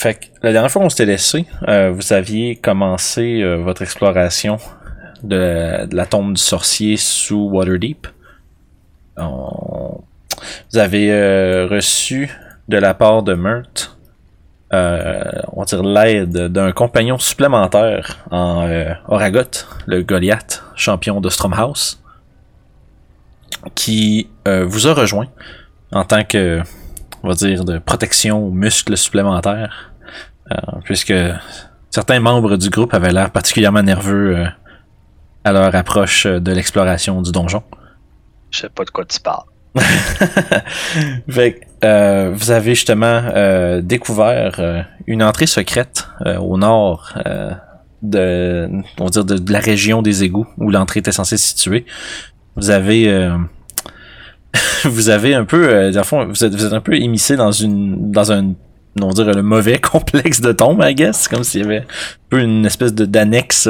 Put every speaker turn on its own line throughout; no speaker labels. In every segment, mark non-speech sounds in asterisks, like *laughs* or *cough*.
fait que la dernière fois qu'on s'était laissé, euh, vous aviez commencé euh, votre exploration de, la tombe du sorcier sous Waterdeep. Vous avez euh, reçu de la part de Mert, euh, on dire l'aide d'un compagnon supplémentaire en euh, Oragot, le Goliath, champion de Stromhouse, qui euh, vous a rejoint en tant que, on va dire, de protection aux muscles supplémentaires, euh, puisque certains membres du groupe avaient l'air particulièrement nerveux euh, à leur approche euh, de l'exploration du donjon.
Je sais pas de quoi tu parles. *laughs*
Fait euh, vous avez justement euh, découvert euh, une entrée secrète au nord de, on va dire de, de la région des égouts où l'entrée était censée se situer. Vous avez, *laughs* vous avez un peu, euh, le fond, vous êtes, vous êtes un peu émissé dans une, dans un, on va dire le mauvais *laughs* complexe de tombes, I guess, comme s'il y avait un peu une espèce de d'annexe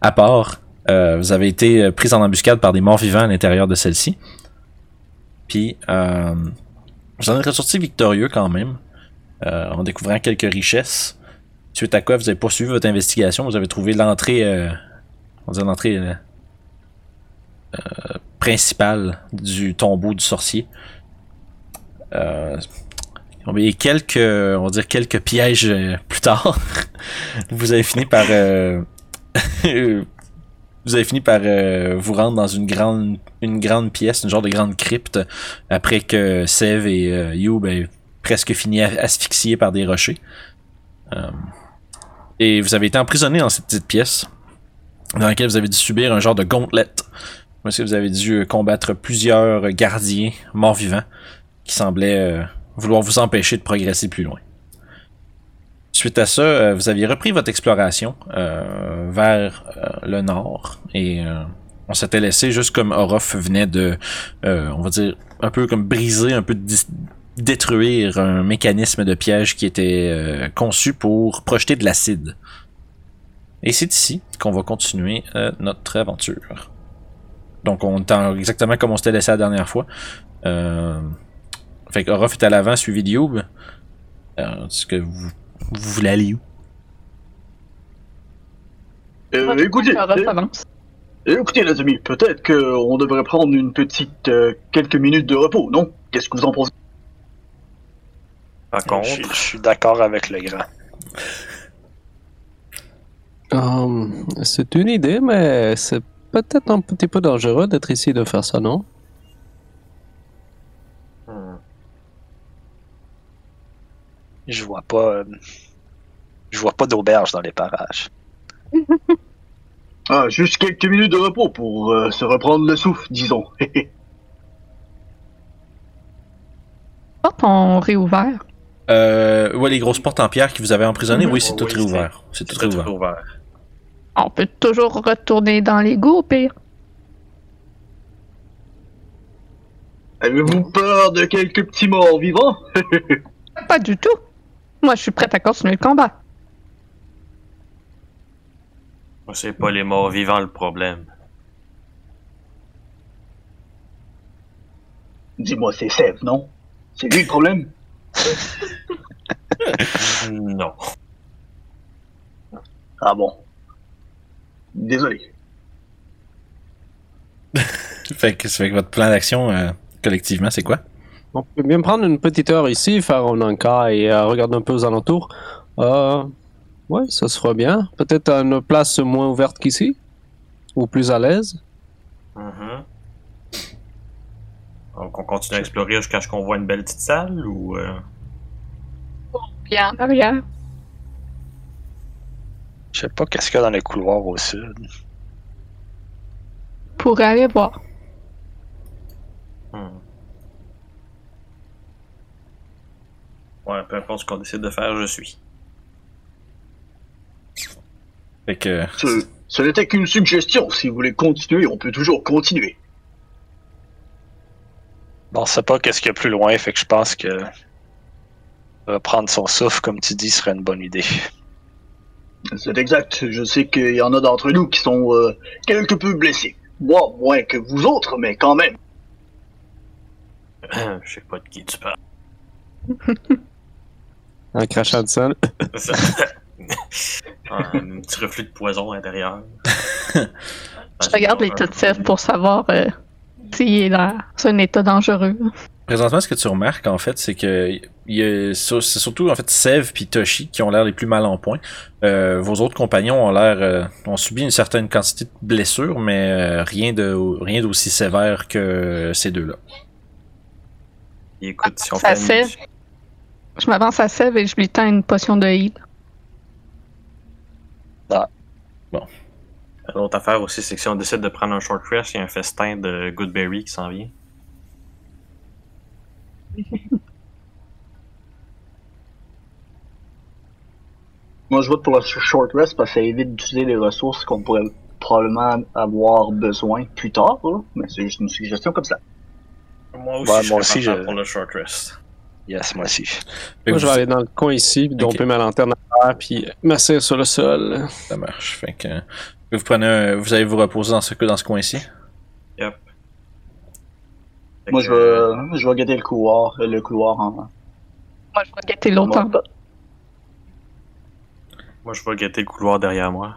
à part. Euh, vous avez été pris en embuscade par des morts vivants à l'intérieur de celle-ci. Puis, euh, vous en êtes ressorti victorieux quand même, euh, en découvrant quelques richesses. Suite à quoi vous avez poursuivi votre investigation, vous avez trouvé l'entrée, euh, on va dire l'entrée euh, euh, principale du tombeau du sorcier. Euh, et quelques, on va dire quelques pièges euh, plus tard, *laughs* vous avez fini par, euh, *laughs* vous avez fini par euh, vous rendre dans une grande, une grande pièce, une genre de grande crypte, après que Sev et euh, Youb aient presque fini asphyxiés par des rochers. Euh, et vous avez été emprisonné dans cette petite pièce, dans laquelle vous avez dû subir un genre de gauntlet. Parce que vous avez dû euh, combattre plusieurs gardiens morts-vivants qui semblaient euh, vouloir vous empêcher de progresser plus loin. Suite à ça, euh, vous aviez repris votre exploration euh, vers euh, le nord et euh, on s'était laissé juste comme Orof venait de, euh, on va dire, un peu comme briser, un peu détruire un mécanisme de piège qui était euh, conçu pour projeter de l'acide. Et c'est ici qu'on va continuer euh, notre aventure. Donc on est en- exactement comme on s'était laissé la dernière fois. Euh, fait que Orof est à l'avant, suivi de Youb. Euh, Est-ce que vous, vous voulez aller où?
Euh, écoutez, euh,
avance.
écoutez les amis, peut-être qu'on devrait prendre une petite euh, quelques minutes de repos, non? Qu'est-ce que vous en pensez?
Par
Je,
contre,
je suis d'accord avec le grand.
C'est une idée, mais c'est peut-être un petit peu dangereux d'être ici de faire ça, non?
Hmm,
Je vois pas. euh, je vois pas d'auberge dans les parages. *laughs*
Ah, juste quelques minutes de repos pour euh, se reprendre le souffle, disons. *laughs*
portes ont réouvert.
Euh, ouais, les grosses portes en pierre qui vous avaient emprisonné,
Mhm.
oui, c'est
Oh,
tout
oui,
réouvert. C'est tout
c'est
réouvert.
On peut toujours retourner dans l'égout, au pire.
Avez-vous peur de quelques petits morts vivants? *laughs*
Pas du tout. Moi, je suis prête à continuer le combat.
C'est pas les morts vivants le problème.
Dis-moi, c'est Sèvres, non? C'est lui le problème? *laughs*
Non.
Ah bon. Désolé. *laughs*
Fait que, fait que votre plan d'action, euh, collectivement, c'est quoi?
On peut bien prendre une petite heure ici, faire un encas et euh, regarder un peu aux alentours. Euh, ouais, ça se fera bien. Peut-être une place moins ouverte qu'ici Ou plus à l'aise
Mhm. Donc, on continue à explorer jusqu'à ce qu'on voit une belle petite salle ou. euh,
Bien.
Je sais pas qu'est-ce qu'il y a dans les couloirs au sud.
Pour aller voir.
hmm. Ouais, peu importe ce qu'on décide de faire, je suis.
Fait que,
Ce, ce n'était qu'une suggestion. Si vous voulez continuer, on peut toujours continuer.
Bon, on sait pas qu'est-ce qu'il y a plus loin, fait que je pense que reprendre son souffle, comme tu dis, serait une bonne idée.
C'est exact. Je sais qu'il y en a d'entre nous qui sont euh, quelque peu blessés. Moi, moins que vous autres, mais quand même.
je sais pas de qui tu parles. *laughs*
En crachant du sang.
Ça- un petit reflux de poison à l'intérieur. *laughs*
Je regarde l'état de Sèvres pour savoir euh, s'il est dans un état dangereux.
Présentement, ce que tu remarques, en fait, c'est que c'est surtout en fait Sev puis Toshi qui ont l'air les plus mal en point. Euh, vos autres compagnons ont l'air euh, ont subi une certaine quantité de blessures, mais euh, rien de rien d'aussi sévère que ces deux-là.
Écoute, si on fait une-.
Je m'avance à Sèvres et je lui tends une potion de heal.
L'autre affaire aussi, c'est que si on décide de prendre un short rest, il y a un festin de Goodberry qui s'en vient. *laughs*
Moi, je vote pour le short rest parce que ça évite d'utiliser les ressources qu'on pourrait probablement avoir besoin plus tard. là. Mais c'est juste une suggestion comme ça.
Moi aussi,
Ouais,
je
moi aussi, je-
pour le short rest.
Yes, moi aussi.
Fait
Moi, je
vous-
vais aller dans le coin ici, puis domper ma lanterne à terre, puis m'asseoir sur le sol.
Ça marche. Fait que vous prenez un- vous allez vous reposer dans ce dans ce coin-ci?
Yep. Fait
Moi,
que,
je vais, je vais guetter le couloir, le couloir en.
Moi, je vais guetter l'autre en bas.
Moi, je vais guetter le couloir derrière moi.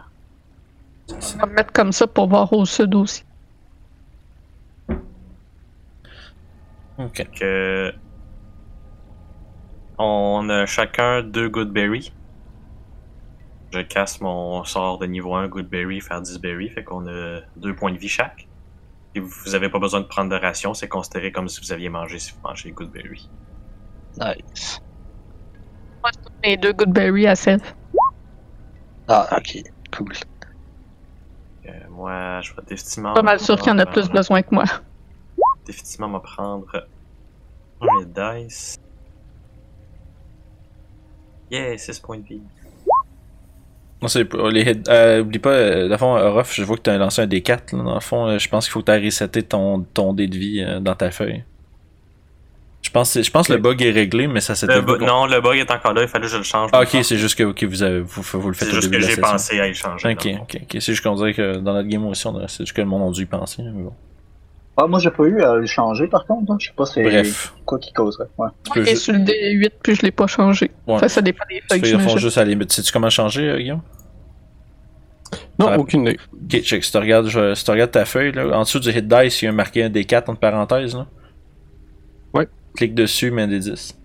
Je vais me mettre comme ça pour voir au sud aussi.
Ok.
que on a chacun deux Goodberry. Je casse mon sort de niveau 1 Goodberry, faire 10 berry, fait qu'on a deux points de vie chaque. Et vous avez pas besoin de prendre de ration, c'est considéré comme si vous aviez mangé si vous mangez Goodberry.
Nice.
Moi, je donne les deux Goodberry à Sèvres.
Ah, ok. Cool.
Euh, moi, je vais définitivement.
Pas mal sûr qu'il y en a plus besoin que moi.
Définitivement me prendre un dice. Yeah, 6 points de vie.
Non, c'est les euh, oublie pas, euh, dans le fond, euh, Ruff, je vois que tu as lancé un D4. Là, dans le fond, euh, je pense qu'il faut que tu reseté ton, ton dé de vie euh, dans ta feuille. Je pense, que- je pense que le bug est réglé, mais ça
bu- non, le bug est encore là, il fallait que je le change.
Ah, ok, c'est juste que ok, vous, avez, vous, vous le faites
C'est
au
juste
début
que
de la
j'ai pensé à y changer.
Ok, ok, ok. C'est juste qu'on dirait que dans notre game aussi, on a- c'est juste que le monde a dû y penser. mais bon.
Ah, moi, j'ai pas eu à le changer par contre. hein. Je sais pas c'est
Bref,
quoi qui causerait. Ouais.
tu juste.
sur le D8 puis je l'ai pas changé.
Ouais.
Enfin, ça dépend des feuilles
fond
m'achète.
juste à la limite. Sais-tu comment changer, euh, Guillaume?
Non, aucune idée.
Ok, check. Si tu regardes, je- si tu regardes ta feuille, là, en dessous du hit dice, il y a marqué un D4 entre parenthèses. Là. Clique dessus, mets un D10.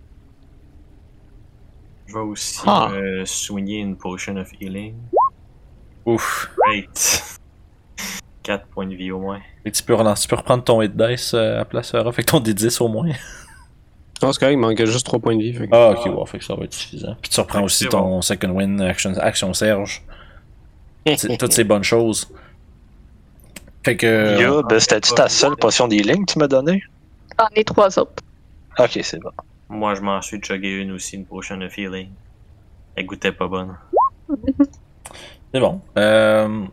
Je vais aussi
Ah.
euh, soigner une potion of healing.
Ouf.
Great. *laughs* 4 points de vie au moins.
Et tu peux, relancer, tu peux reprendre ton hit dice euh, à la place, Ruff, avec ton D10 au moins.
Non, *laughs* c'est correct, il manquait juste 3 points de vie. fait que-
Ah, ok, ouais, fait que ça va être suffisant. Puis tu reprends
Fait que
aussi ton second win, action, action Serge. *laughs* Toutes ces bonnes choses. Fait que.
Yo, ben, c'était-tu ta seule potion d'healing que tu m'as donnée?
J'en ai trois autres.
Ok, c'est bon.
Moi, je m'en suis chuggé une aussi, une potion of healing. Elle goûtait pas bonne. *laughs*
C'est bon. Euh,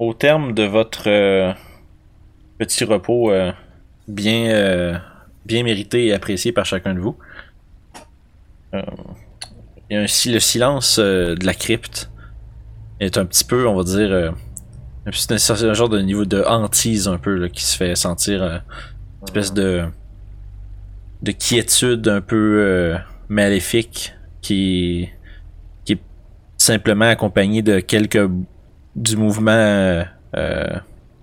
au terme de votre euh, petit repos euh, bien, euh, bien mérité et apprécié par chacun de vous, euh, il y a un, le silence euh, de la crypte est un petit peu, on va dire, euh, un, petit- un genre de niveau de hantise un peu là, qui se fait sentir, euh, une espèce de, de quiétude un peu euh, maléfique qui, qui est simplement accompagné de quelques du mouvement euh, euh,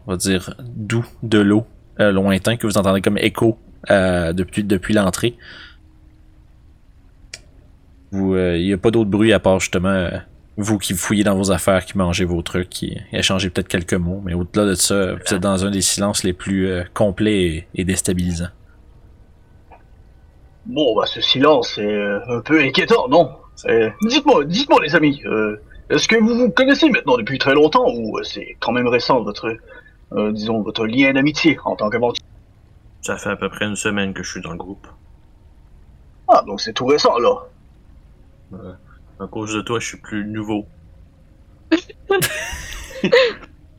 on va dire doux de l'eau lointain que vous entendez comme écho depuis depuis l'entrée. Il y a pas d'autre bruit à part justement vous qui fouillez dans vos affaires, qui mangez vos trucs, qui échangez peut-être quelques mots, mais au-delà de ça, vous êtes dans un des silences les plus complets et, et déstabilisants.
Bon, bah, ce silence est euh, un peu inquiétant, non? Dites-moi, dites-moi, les amis, euh, est-ce que vous vous connaissez maintenant depuis très longtemps ou euh, c'est quand même récent votre, disons, votre lien d'amitié en tant qu'aventurier?
Ça fait à peu près une semaine que je suis dans le groupe.
Ah, donc c'est tout récent alors.
Euh, à cause de toi, je suis plus nouveau. *laughs*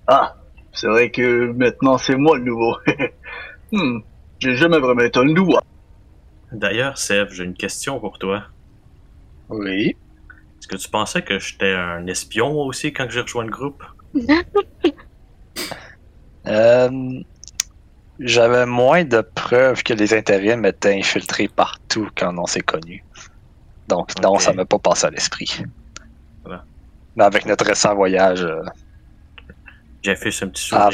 Ah, c'est vrai que maintenant c'est moi le nouveau. *laughs* hmm, j'ai jamais vraiment été un nouveau.
D'ailleurs, Seb, j'ai une question pour toi.
Oui.
Est-ce que tu pensais que j'étais un espion moi aussi quand j'ai rejoint le groupe? *laughs*
Euh, J'avais moins de preuves que les intérims étaient infiltrés partout quand on s'est connus. Donc, non, ça m'a pas passé à l'esprit.
Voilà.
Mais avec notre récent voyage, euh,
J'ai fait ce petit sourire.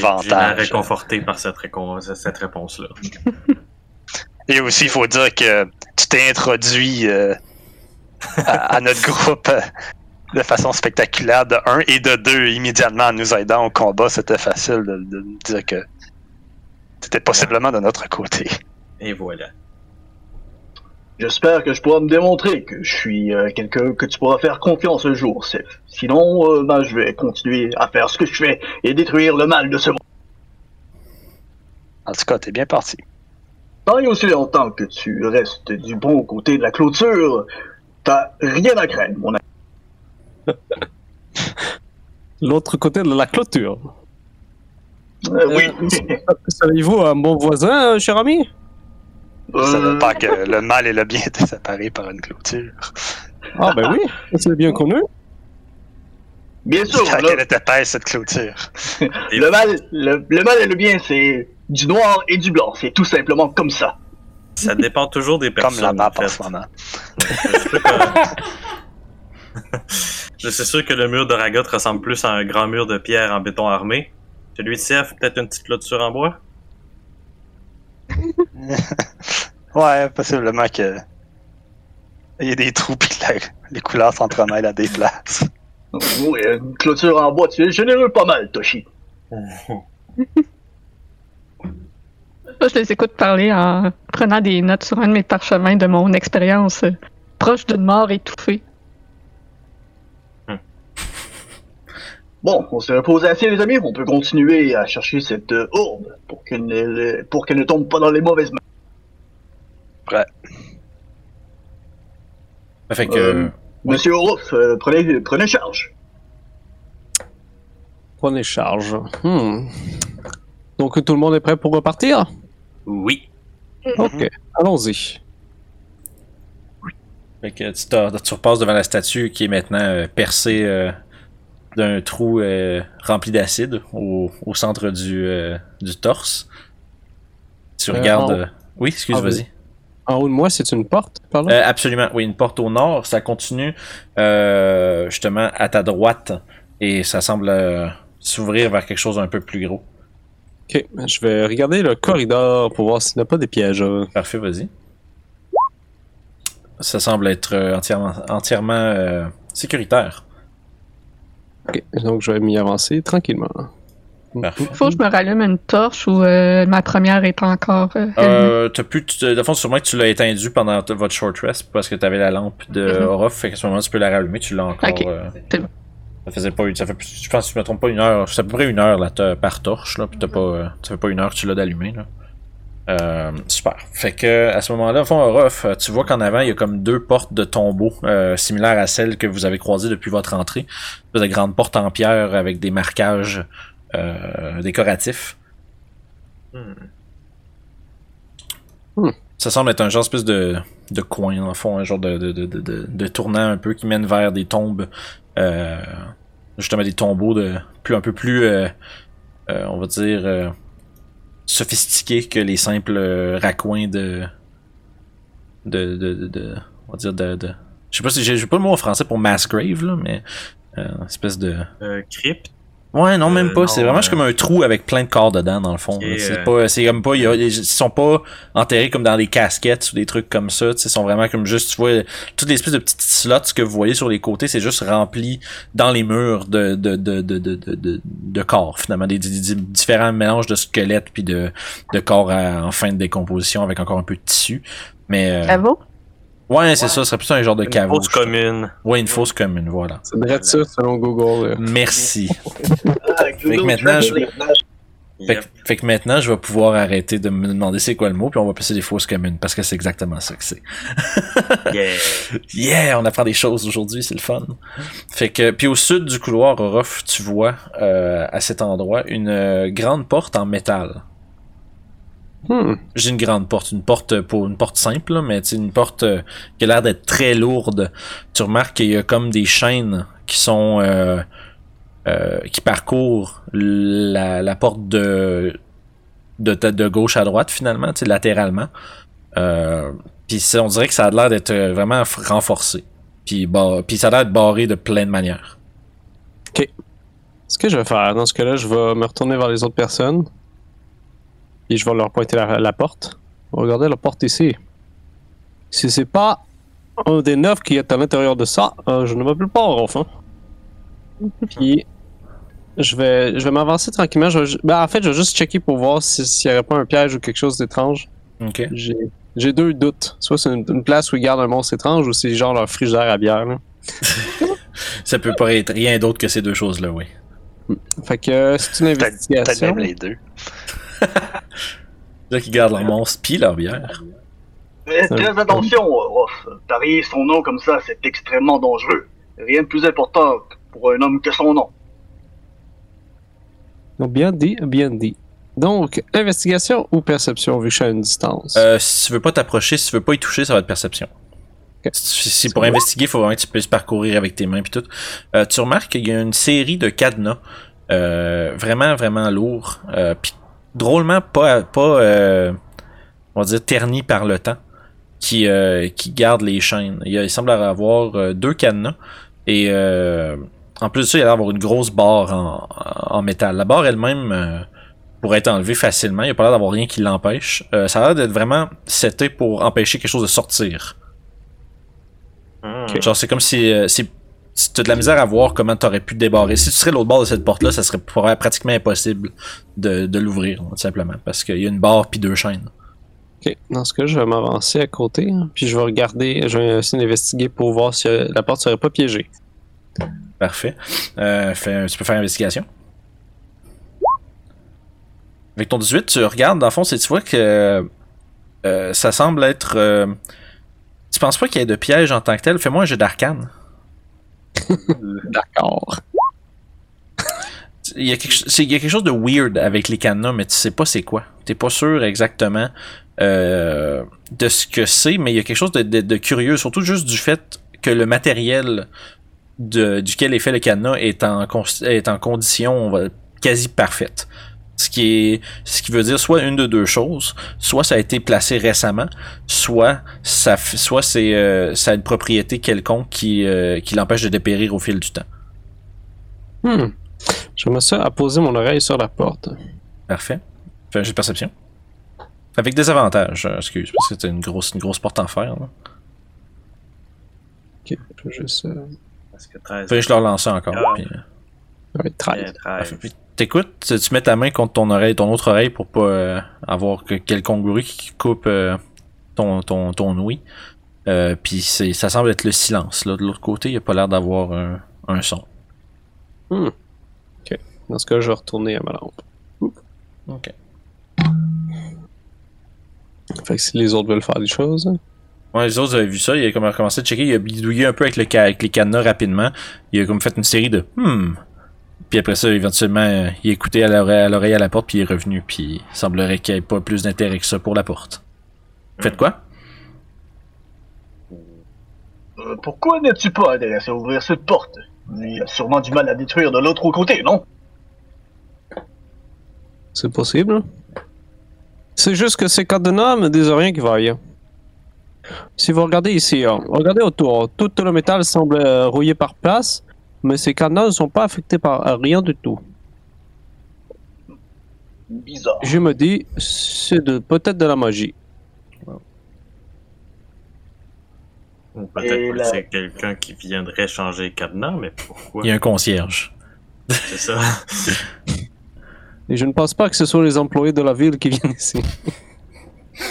Réconforté par cette, récon- cette réponse-là. *laughs*
Et aussi, il faut dire que tu t'es introduit euh, à, à notre groupe euh, de façon spectaculaire de 1 et de 2 immédiatement en nous aidant au combat. C'était facile de, de nous dire que c'était possiblement de notre côté.
Et voilà.
J'espère que je pourrai me démontrer que je suis euh, quelqu'un que tu pourras faire confiance un jour, Sif. Sinon, euh, ben, je vais continuer à faire ce que je fais et détruire le mal de ce monde.
En tout cas, t'es bien parti.
Tant et aussi longtemps que tu restes du bon côté de la clôture, t'as rien à craindre, mon ami. *laughs*
L'autre côté de la clôture.
Euh, oui.
Savez-vous un bon voisin, euh, cher ami?
Ça veut
Euh,
pas que le mal et le bien étaient séparés par une clôture.
Ah ben oui, c'est bien connu.
bien sûr,
À
le,
quelle était épaisse cette clôture? *laughs*
le mal, le, le mal et le bien, c'est du noir et du blanc. C'est tout simplement comme ça.
Ça dépend toujours des personnes.
Comme la map
en fait.
en ce moment.
Je suis sûr que- *laughs* Je suis sûr que le mur de Ragot ressemble plus à un grand mur de pierre en béton armé. Celui de CF, peut-être une petite clôture en bois? *laughs*
Ouais, possiblement que. Il y a des trous pis que la- les couleurs s'entremêlent à des places.
Oui, une clôture en bois, tu es généreux pas mal, Toshi. *laughs*
Je les écoute parler en prenant des notes sur un de mes parchemins de mon expérience euh, proche d'une mort étouffée.
Bon, on s'est reposé assez, les amis. On peut continuer à chercher cette euh, orbe pour qu'elle ne, pour qu'elle ne tombe pas dans les mauvaises mains.
Fait que.
Euh, Monsieur Orouf, euh, prenez, prenez charge.
Prenez charge. Hmm. Donc tout le monde est prêt pour repartir?
Oui.
Ok, allons-y.
Fait que tu, repasses devant la statue qui est maintenant euh, percée euh, d'un trou euh, rempli d'acide au, au centre du, euh, du torse. Tu regardes.
en-
euh, Oui, excuse,
Ah,
vas-y.
En haut de moi, c'est une porte, par là?
Euh, absolument, oui, une porte au nord, ça continue euh, justement à ta droite et ça semble euh, s'ouvrir vers quelque chose d'un peu plus gros.
Ok, je vais regarder le corridor pour voir s'il n'y a pas des pièges.
Parfait, vas-y. Ça semble être euh, entièrement, entièrement euh, sécuritaire.
Ok, donc je vais m'y avancer tranquillement.
Parfait.
Faut que je me rallume une torche ou euh, ma première est encore euh?
Euh, t'as pu, de fond, sûrement que tu l'as éteindu pendant votre short rest parce que t'avais la lampe de. Orof, fait qu'à ce moment tu peux la rallumer, tu l'as encore.
Ok,
euh,
c'est bon.
Ça faisait pas, ça fait, je pense, si je me trompe pas, une heure, c'est à peu près une heure là, par torche là, puis t'as pas, euh, ça fait pas une heure que tu l'as d'allumer là. Euh, super. Fait que à ce moment-là, au fond, Orof, euh, tu vois qu'en avant il y a comme deux portes de tombeaux euh, similaires à celles que vous avez croisées depuis votre entrée, de grandes portes en pierre avec des marquages euh, décoratifs.
Hmm.
Ça semble être un genre espèce de, de coin, le fond, un genre de, de, de, de, de- de tournant un peu qui mène vers des tombes, justement des tombeaux de plus un peu plus, euh, euh, on va dire, euh, sophistiqués que les simples euh, raccoins de, de, de, de, on va dire de, de je sais pas si j'ai pas le mot en français pour mass grave là, mais espèce de
crypte.
Ouais, non, même
Euh,
pas. c'est vraiment juste
euh,
comme un trou avec plein de corps dedans, dans le fond. C'est
euh.
pas, c'est comme pas, il y a- ils sont pas enterrés comme dans des casquettes ou des trucs comme ça. Ils sont vraiment comme juste, tu vois, toutes les espèces de petites slots que vous voyez sur les côtés, c'est juste rempli dans les murs de, de, de, de, de, de, de- de corps, finalement. Des, des- des différents mélanges de squelettes puis de, de corps à- en fin de décomposition avec encore un peu de tissu. Mais, euh,
Caveau?
Ouais, c'est ça, ce serait plutôt un genre de
Une
caveau.
grosse commune.
Ouais, une fausse commune, voilà.
Ça devrait être ça selon Google.
Merci.
Ah, *laughs*
Fait que maintenant, je- Fait,
Yep.
que, fait que maintenant, je vais pouvoir arrêter de me demander c'est quoi le mot, puis on va passer des fausses communes, parce que c'est exactement ça que c'est. *laughs*
Yeah.
Yeah, on apprend des choses aujourd'hui, c'est le fun. Fait que, puis au sud du couloir, Orof, tu vois euh, à cet endroit une euh, grande porte en métal.
Hmm.
J'ai une grande porte, une porte pour une porte simple, là, mais c'est une porte euh, qui a l'air d'être très lourde. Tu remarques qu'il y a comme des chaînes qui sont euh, euh, qui parcourent la, la porte de de, de de gauche à droite finalement, latéralement. Euh, Puis on dirait que ça a l'air d'être euh, vraiment renforcé. Puis, puis ça a l'air d'être barré de plein de manières.
Ce que je vais faire, dans ce cas-là, je vais me retourner vers les autres personnes. Et je vais leur pointer la, la porte. Regardez la porte ici. Si c'est pas un des neuf qui est à l'intérieur de ça, euh, je ne m'appelle pas Orof. Hein. Puis, je vais, je vais m'avancer tranquillement. Je vais ju- ben, en fait, je vais juste checker pour voir si- s'il n'y aurait pas un piège ou quelque chose d'étrange.
Ok.
J'ai j'ai deux doutes. Soit c'est une, une place où ils gardent un monstre étrange ou c'est genre leur frigidaire à bière. Là. *laughs*
Ça peut pas être rien d'autre que ces deux choses-là, oui.
Fait que euh, c'est une
Peut-être peut-être
investigation.
même les deux.
Là qui gardent leur monstre pis leur bière.
Faites très attention, Rof. Tarier son nom comme ça, c'est extrêmement dangereux. Rien de plus important pour un homme que son nom.
Donc, bien dit, bien dit. Donc, investigation ou perception vu que je suis à une distance?
Euh, si tu veux pas t'approcher, si tu veux pas y toucher, ça va être perception. Si, si pour investiguer, il faut vraiment que tu puisses parcourir avec tes mains puis tout. Euh, tu remarques qu'il y a une série de cadenas euh, vraiment, vraiment lourds. Euh, puis drôlement pas, pas euh, on va dire, ternis par le temps qui, euh, qui gardent les chaînes. Il, y a- il semble avoir euh, deux cadenas et euh, en plus de ça, il y a l'air d'avoir une grosse barre en, en métal. La barre elle-même euh, pourrait être enlevée facilement. Il n'y a pas l'air d'avoir rien qui l'empêche. Euh, ça a l'air d'être vraiment seté pour empêcher quelque chose de sortir.
Hmm.
Genre, c'est comme si, euh, si si tu as de la misère à voir comment tu aurais pu débarrer. Si tu serais l'autre bord de cette porte-là, ça serait pra- pratiquement impossible de, de l'ouvrir, tout simplement. Parce qu'il y a une barre puis deux chaînes.
Ok, dans ce cas, je vais m'avancer à côté, hein, puis je vais regarder, je vais essayer d'investiguer pour voir si euh, la porte serait pas piégée.
Parfait. Euh, fais- tu peux faire investigation. Avec ton 18, tu regardes, dans le fond, c'est tu vois que euh, ça semble être. euh, tu penses pas qu'il y ait de piège en tant que tel? Fais-moi un jeu d'arcane. *laughs*
D'accord.
Il y, a quelque, chose de weird avec les cadenas, mais tu sais pas c'est quoi. T'es pas sûr exactement euh, de ce que c'est, mais il y a quelque chose de, curieux, surtout juste du fait que le matériel de, duquel est fait le cadenas est en, condition quasi parfaite. Ce qui, est, ce qui veut dire soit une de deux choses, soit ça a été placé récemment, soit ça, soit c'est, euh, ça a une propriété quelconque qui, euh, qui l'empêche de dépérir au fil du temps.
Hmm. J'aimerais ça à poser mon oreille sur la porte.
Parfait. Fais un jet de perception. Avec des avantages, euh, excuse, parce que c'est une grosse, une grosse porte en fer. Là.
Ok, je vais juste. euh,
Parce que 13.
Fais je leur lancer encore.
Ah.
puis,
ouais, 13.
euh, 13.
T'écoutes, tu tu mets ta main contre ton oreille, ton autre oreille pour pas euh, avoir que quelconque bruit qui coupe euh, ton, ton, ton ouïe. Euh, puis c'est, ça semble être le silence. Là. De l'autre côté, il n'y a pas l'air d'avoir un, un son.
Dans ce cas, je vais retourner à ma lampe.
Ok.
Fait que si les autres veulent faire des choses.
Ouais, les autres, avez vu ça, il a comme commencé à checker, il a bidouillé un peu avec, le avec les cadenas rapidement. Il a comme fait une série de hmm. Puis après ça, éventuellement, euh, il a écouté à l'oreille à, l'oreille à la porte, puis il est revenu, puis il semblerait qu'il n'y ait pas plus d'intérêt que ça pour la porte. Faites quoi?
Euh, pourquoi n'es-tu pas intéressé à ouvrir cette porte? Il y a sûrement du mal à détruire de l'autre côté, non?
C'est possible. C'est juste que ces cadenas me disent rien qui vaille. Si vous regardez ici, hein, regardez autour, tout le métal semble euh, rouillé par place, mais ces cadenas ne sont pas affectés par rien du tout.
Bizarre.
Je me dis, c'est de, peut-être de la magie.
Ou
Et
Peut-être que
la-
c'est quelqu'un qui viendrait changer cadenas, mais pourquoi?
Il y a un concierge.
C'est ça.
Et je ne pense pas que ce soit les employés de la ville qui viennent ici. *laughs*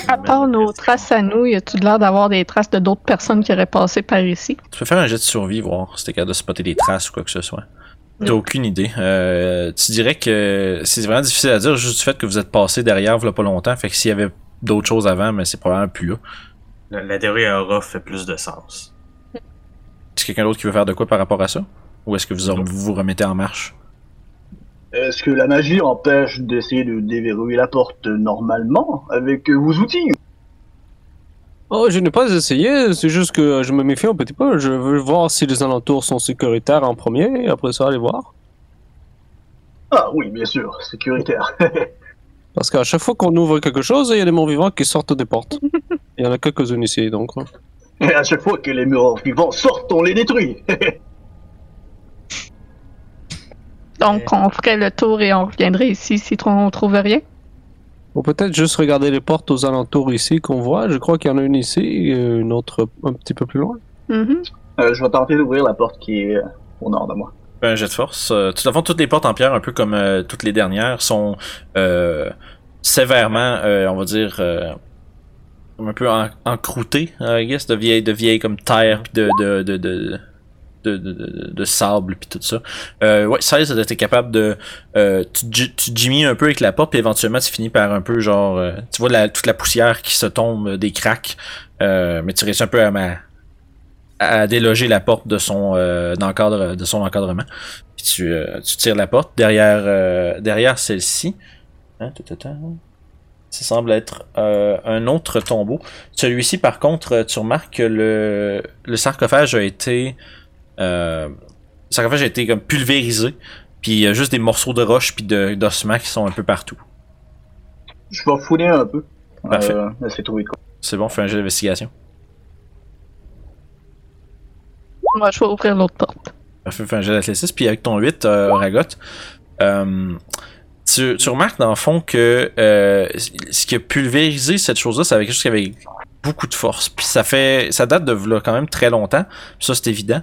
À part nos traces à nous, y a-tu de l'air d'avoir des traces de d'autres personnes qui auraient passé par ici?
Tu peux faire un jet de survie, voir si t'es capable de spotter des traces ou quoi que ce soit. T'as aucune idée. Euh, tu dirais que c'est vraiment difficile à dire juste du fait que vous êtes passé derrière il pas longtemps. Fait que s'il y avait d'autres choses avant, mais c'est probablement plus là.
La, la théorie à Aura fait plus de sens.
Est-ce quelqu'un d'autre qui veut faire de quoi par rapport à ça? Ou est-ce que vous vous, vous remettez en marche?
Est-ce que la magie empêche d'essayer de déverrouiller la porte normalement avec vos outils
Oh, je n'ai pas essayé, c'est juste que je me méfie un petit peu. Je veux voir si les alentours sont sécuritaires en premier, et après ça, aller voir.
Ah oui, bien sûr, sécuritaire. *laughs*
Parce qu'à chaque fois qu'on ouvre quelque chose, il y a des morts vivants qui sortent des portes. *laughs* Il y en a quelques-unes ici, donc. hein.
Et à chaque fois que les murs vivants sortent, on les détruit. *laughs*
Donc, on ferait le tour et on reviendrait ici si on trouve rien.
Ou peut-être juste regarder les portes aux alentours ici qu'on voit. Je crois qu'il y en a une ici, et une autre un petit peu plus loin.
Mhm.
Euh, je vais tenter d'ouvrir la porte qui est euh, au nord de moi.
Un jet de force. Euh, tout à fond, toutes les portes en pierre, un peu comme euh, toutes les dernières, sont euh, sévèrement, euh, on va dire, euh, un peu en, encroûtées, I guess, de vieilles, de vieilles comme terre, de, de, de, de, sable, puis tout ça. Euh, ouais, 16, t'es capable de... Euh, tu, tu un peu avec la porte, puis éventuellement, tu finis par un peu, genre... euh, tu vois toute la poussière qui se tombe euh, des cracks, mais tu réussis un peu à, ma- à déloger la porte de son, de son encadrement. Puis tu, tu tires la porte derrière, derrière celle-ci. Hein. Ça semble être un autre tombeau. Celui-ci, par contre, tu remarques que le, le sarcophage a été. Euh, le sarcophage a été comme pulvérisé. Puis il y a juste des morceaux de roche puis de- d'ossements qui sont un peu partout.
Je vais fouiller un peu.
Parfait.
Euh, essayer de trouver quoi.
C'est bon, fais un jeu d'investigation.
Moi, je vais ouvrir l'autre porte.
Parfait, fais un jeu d'athlétisme. Puis avec ton 8, euh, Ragot, euh, tu, tu remarques dans le fond que euh, ce qui a pulvérisé cette chose-là, c'est quelque chose qui avait beaucoup de force. Puis ça fait, ça date de là, quand même très longtemps. Puis ça, c'est évident.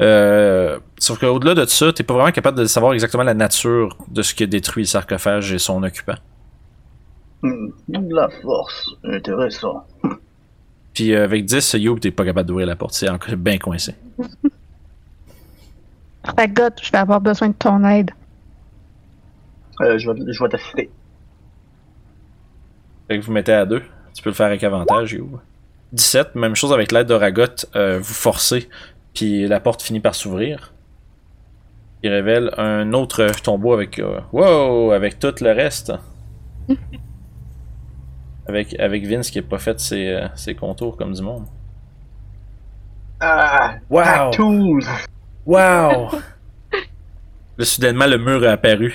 Euh, sauf qu'au-delà de ça, t'es pas vraiment capable de savoir exactement la nature de ce qui a détruit le sarcophage et son occupant.
Hmm, de la force. Intéressant.
Puis euh, avec 10, Youb, t'es pas capable d'ouvrir la porte. C'est encore bien coincé. *laughs*
Ragot, je vais avoir besoin de ton aide.
Euh, je vais, je vais t'assister.
Fait que vous mettez à deux. Tu peux le faire avec avantage, Youb. 17, même chose avec l'aide de Ragot, euh, vous forcez, puis la porte finit par s'ouvrir. Il révèle un autre tombeau avec. euh, wow! Avec tout le reste. *laughs* avec, avec Vince qui a pas fait ses, euh, ses contours comme du monde.
Ah!
Wow!
Tattoos!
Wow! *laughs* Là, soudainement, le mur a apparu.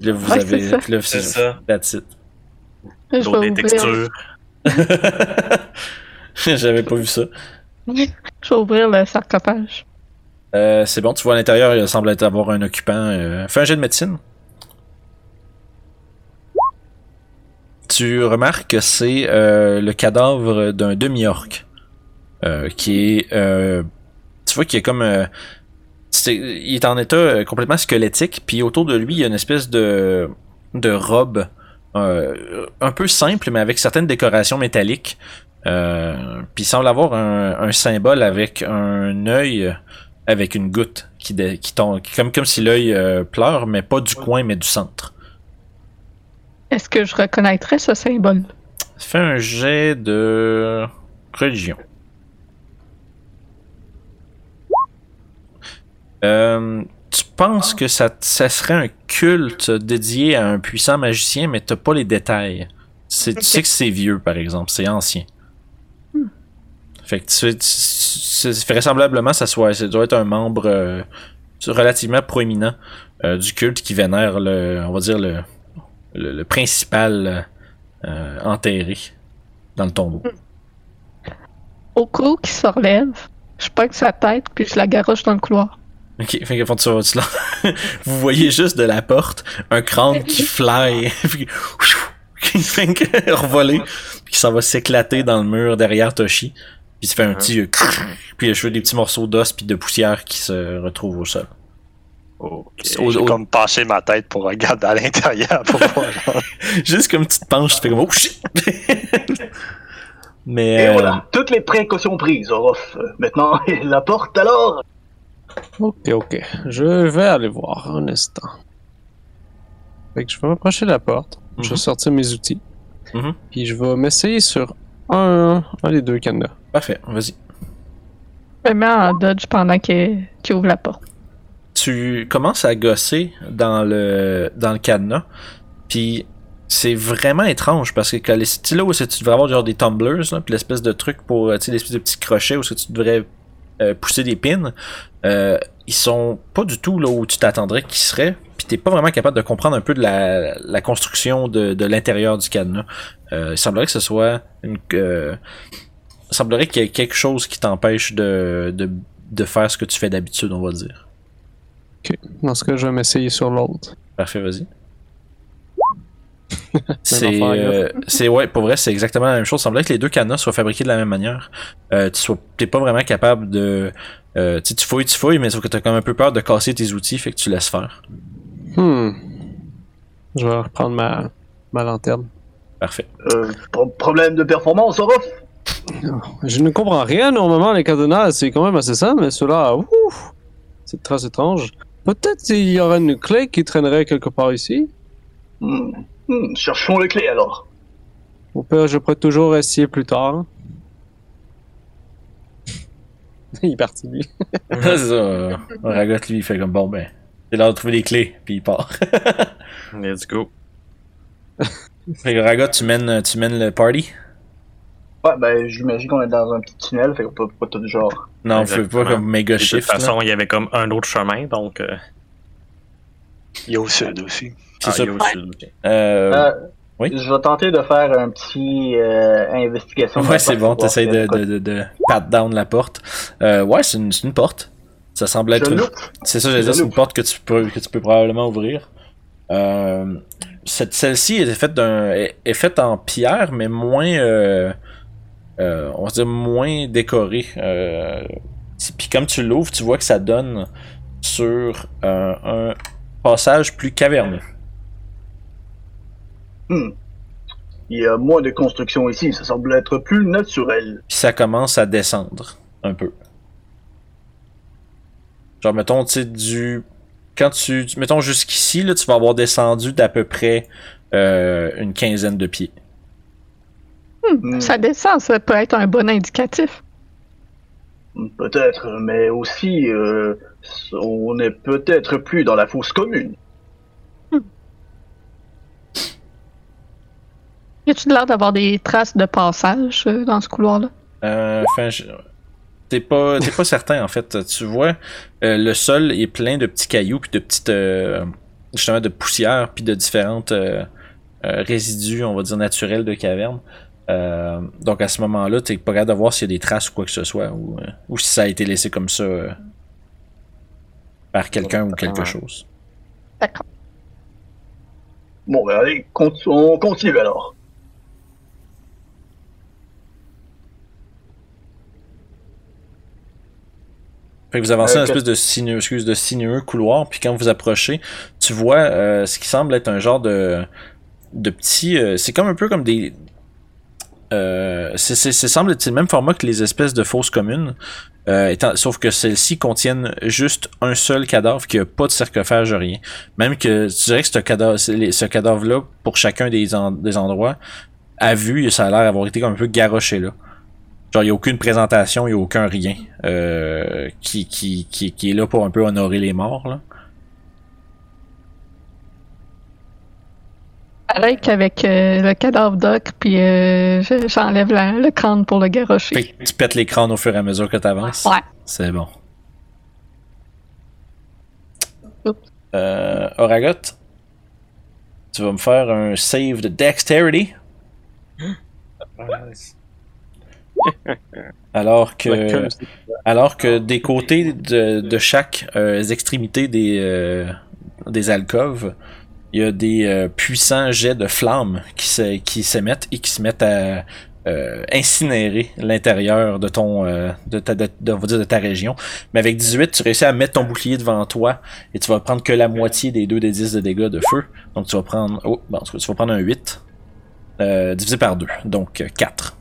Là, vous
Ouais,
avez.
c'est ça.
là,
C'est ça. Des textures. *laughs*
J'avais pas vu ça. *laughs*
je vais ouvrir le sarcophage.
Euh, c'est bon, tu vois à l'intérieur, il semble avoir un occupant. Euh... Fais un jet de médecine. Tu remarques que c'est euh, le cadavre d'un demi-orc. euh, qui est. tu vois qu'il est comme. il est en état complètement squelettique, puis autour de lui, il y a une espèce de, de robe un peu simple, mais avec certaines décorations métalliques. Euh, puis il semble avoir un, un symbole avec un œil avec une goutte qui, qui tombe, comme, comme si l'œil euh, pleure, mais pas du coin, mais du centre.
Est-ce que je reconnaîtrais ce symbole?
Fais un jet de religion. Euh, tu penses que ça, ça serait un culte dédié à un puissant magicien, mais t'as pas les détails. C'est, Tu sais que c'est vieux, par exemple, c'est ancien. Fait que tu, tu- tu- c'est- vraisemblablement, ça, soit, ça doit être un membre euh, relativement proéminent euh, du culte qui vénère le, on va dire le, le, le principal euh, enterré dans le tombeau.
Au coup qui se relève, je pointe sa tête puis je la garoche dans le couloir.
Ok, fait que fond, tu tu *laughs* vous voyez juste de la porte un crâne qui *laughs* fly, *laughs* puis qui fait que revoler, puis qui s'en va s'éclater dans le mur derrière Toshi, puis il se fait un petit, euh, *laughs* puis je fais des petits morceaux d'os puis de poussière qui se retrouvent au sol.
Ok.
Au-
J'ai
au-
comme penché ma tête pour regarder à l'intérieur pour *laughs* voir.
Juste comme tu te penches, tu fais comme oh shit. *laughs* Mais
Et
euh,
voilà, toutes les précautions prises, Orof. Maintenant, la porte alors
Ok, ok. Je vais aller voir un instant. Fait que je vais m'approcher de la porte. Je
Mhm.
vais sortir mes outils.
Mhm.
Puis je vais m'essayer sur un, un des deux cadenas.
parfait, vas-y.
Je me mets en dodge pendant qu'il ouvre la porte.
tu commences à gosser dans le dans le cadenas, puis c'est vraiment étrange parce que quand les stylos, c'est tu devrais avoir genre des tumblers, là, puis l'espèce de truc pour, tu sais, l'espèce de petits crochets où est-ce que tu devrais euh, pousser des pins, euh, ils sont pas du tout là où tu t'attendrais qu'ils seraient. Puis t'es pas vraiment capable de comprendre un peu de la, la construction de, de l'intérieur du cadenas. Euh, il semblerait que ce soit une. euh, il semblerait qu'il y ait quelque chose qui t'empêche de, de, de faire ce que tu fais d'habitude, on va dire.
Ok. Dans ce cas, je vais m'essayer sur l'autre.
Parfait, vas-y. *laughs* c'est, euh, c'est ouais, pour vrai, c'est exactement la même chose. Il semblerait que les deux cadenas soient fabriqués de la même manière. Euh, tu t'es pas vraiment capable de, euh, tu sais, tu fouilles, tu fouilles, mais sauf que t'as quand même un peu peur de casser tes outils, fait que tu laisses faire.
Hmm. Je vais reprendre ma, ma lanterne.
Parfait.
Euh, pro- problème de performance, Orof?
Je ne comprends rien moment, les cadenas, c'est quand même assez simple, mais cela, ouf, c'est très étrange. Peut-être qu'il y aurait une clé qui traînerait quelque part ici?
Hmm. Hmm, Cherchons les clés alors.
Au pire, je pourrais toujours essayer plus tard. *laughs* il est parti, lui.
c'est ça. euh, Ragot, lui, il fait comme bon, ben, c'est l'heure de trouver les clés, puis il part. *laughs*
Let's go. *laughs*
fait que Ragot, tu mènes, tu mènes le party?
Ouais, ben, j'imagine qu'on est dans un petit tunnel, fait qu'on peut pas tout genre.
Non, on fait pas comme méga
De toute
shift.
façon, il y avait comme un autre chemin, donc. euh,
Il y a au sud aussi.
C'est
ah,
ça. Euh,
Euh,
oui?
Je vais tenter de faire un petit euh, investigation.
Ouais, c'est bon, t'essayes de, de, de, de pat down la porte. Euh, ouais, c'est une, porte. Ça semble être une...
loupe.
C'est ça, j'allais c'est une porte que tu peux, que tu peux probablement ouvrir. Euh, cette, celle-ci est faite d'un, est, est faite en pierre, mais moins, euh, euh, on va dire moins décorée. Euh, Puis comme tu l'ouvres, tu vois que ça donne sur euh, un passage plus caverneux.
Hmm. Il y a moins de construction ici, ça semble être plus naturel.
Puis ça commence à descendre un peu. Genre, mettons, tu sais, du. Quand tu. Mettons, jusqu'ici, là, tu vas avoir descendu d'à peu près euh, une quinzaine de pieds.
Hmm.
Ça descend, ça peut être un bon indicatif.
Hmm, Peut-être, mais aussi, euh, on est peut-être plus dans la fosse commune.
Y a-tu l'air d'avoir des traces de passage euh, dans ce couloir-là?
Euh, Enfin, je- t'es pas, t'es pas certain en fait. Tu vois, euh, le sol est plein de petits cailloux puis de petites, euh, justement, de poussière puis de différentes euh, euh, résidus, on va dire naturels de caverne. Euh, donc à ce moment-là, t'es pas capable de voir s'il y a des traces ou quoi que ce soit ou, euh, ou si ça a été laissé comme ça euh, par quelqu'un ou quelque chose.
D'accord.
Bon, ben allez, on continue alors.
Fait que vous avancez
Euh,
un espèce de sinueux, excuse, de sinueux couloir, puis quand vous approchez, tu vois euh, ce qui semble être un genre de de petit, euh, c'est comme un peu comme des euh, c'est c'est c'est- semble être le même format que les espèces de fosses communes, euh, étant, sauf que celles-ci contiennent juste un seul cadavre qui a pas de sarcophage rien. Même que tu dirais que ce cadavre, ce cadavre-là, pour chacun des, en- des endroits, à vue, ça a l'air d'avoir été comme un peu garoché là. Genre, il n'y a aucune présentation, il n'y a aucun rien euh, qui, qui, qui, qui est là pour un peu honorer les morts. Là.
Pareil qu'avec euh, le cadavre d'Oc, puis euh, je- j'enlève la- le crâne pour le garrocher.
Fait que tu pètes les crânes au fur et à mesure que tu avances.
Ouais.
C'est bon.
Oups.
Euh, Oragot, tu vas me faire un save de Dexterity. *laughs* Alors que, alors que des côtés de, de chaque euh, extrémité des, euh, des alcôves, il y a des euh, puissants jets de flammes qui se- qui s'émettent et qui se mettent à euh, incinérer l'intérieur de ton de, ta, de, de- on va dire de ta région. Mais avec 18, tu réussis à mettre ton bouclier devant toi et tu vas prendre que la moitié des 2 des 10 de dégâts de feu. Donc tu vas prendre. Oh, bon, tu vas prendre un 8. euh, divisé par 2. Donc euh, 4.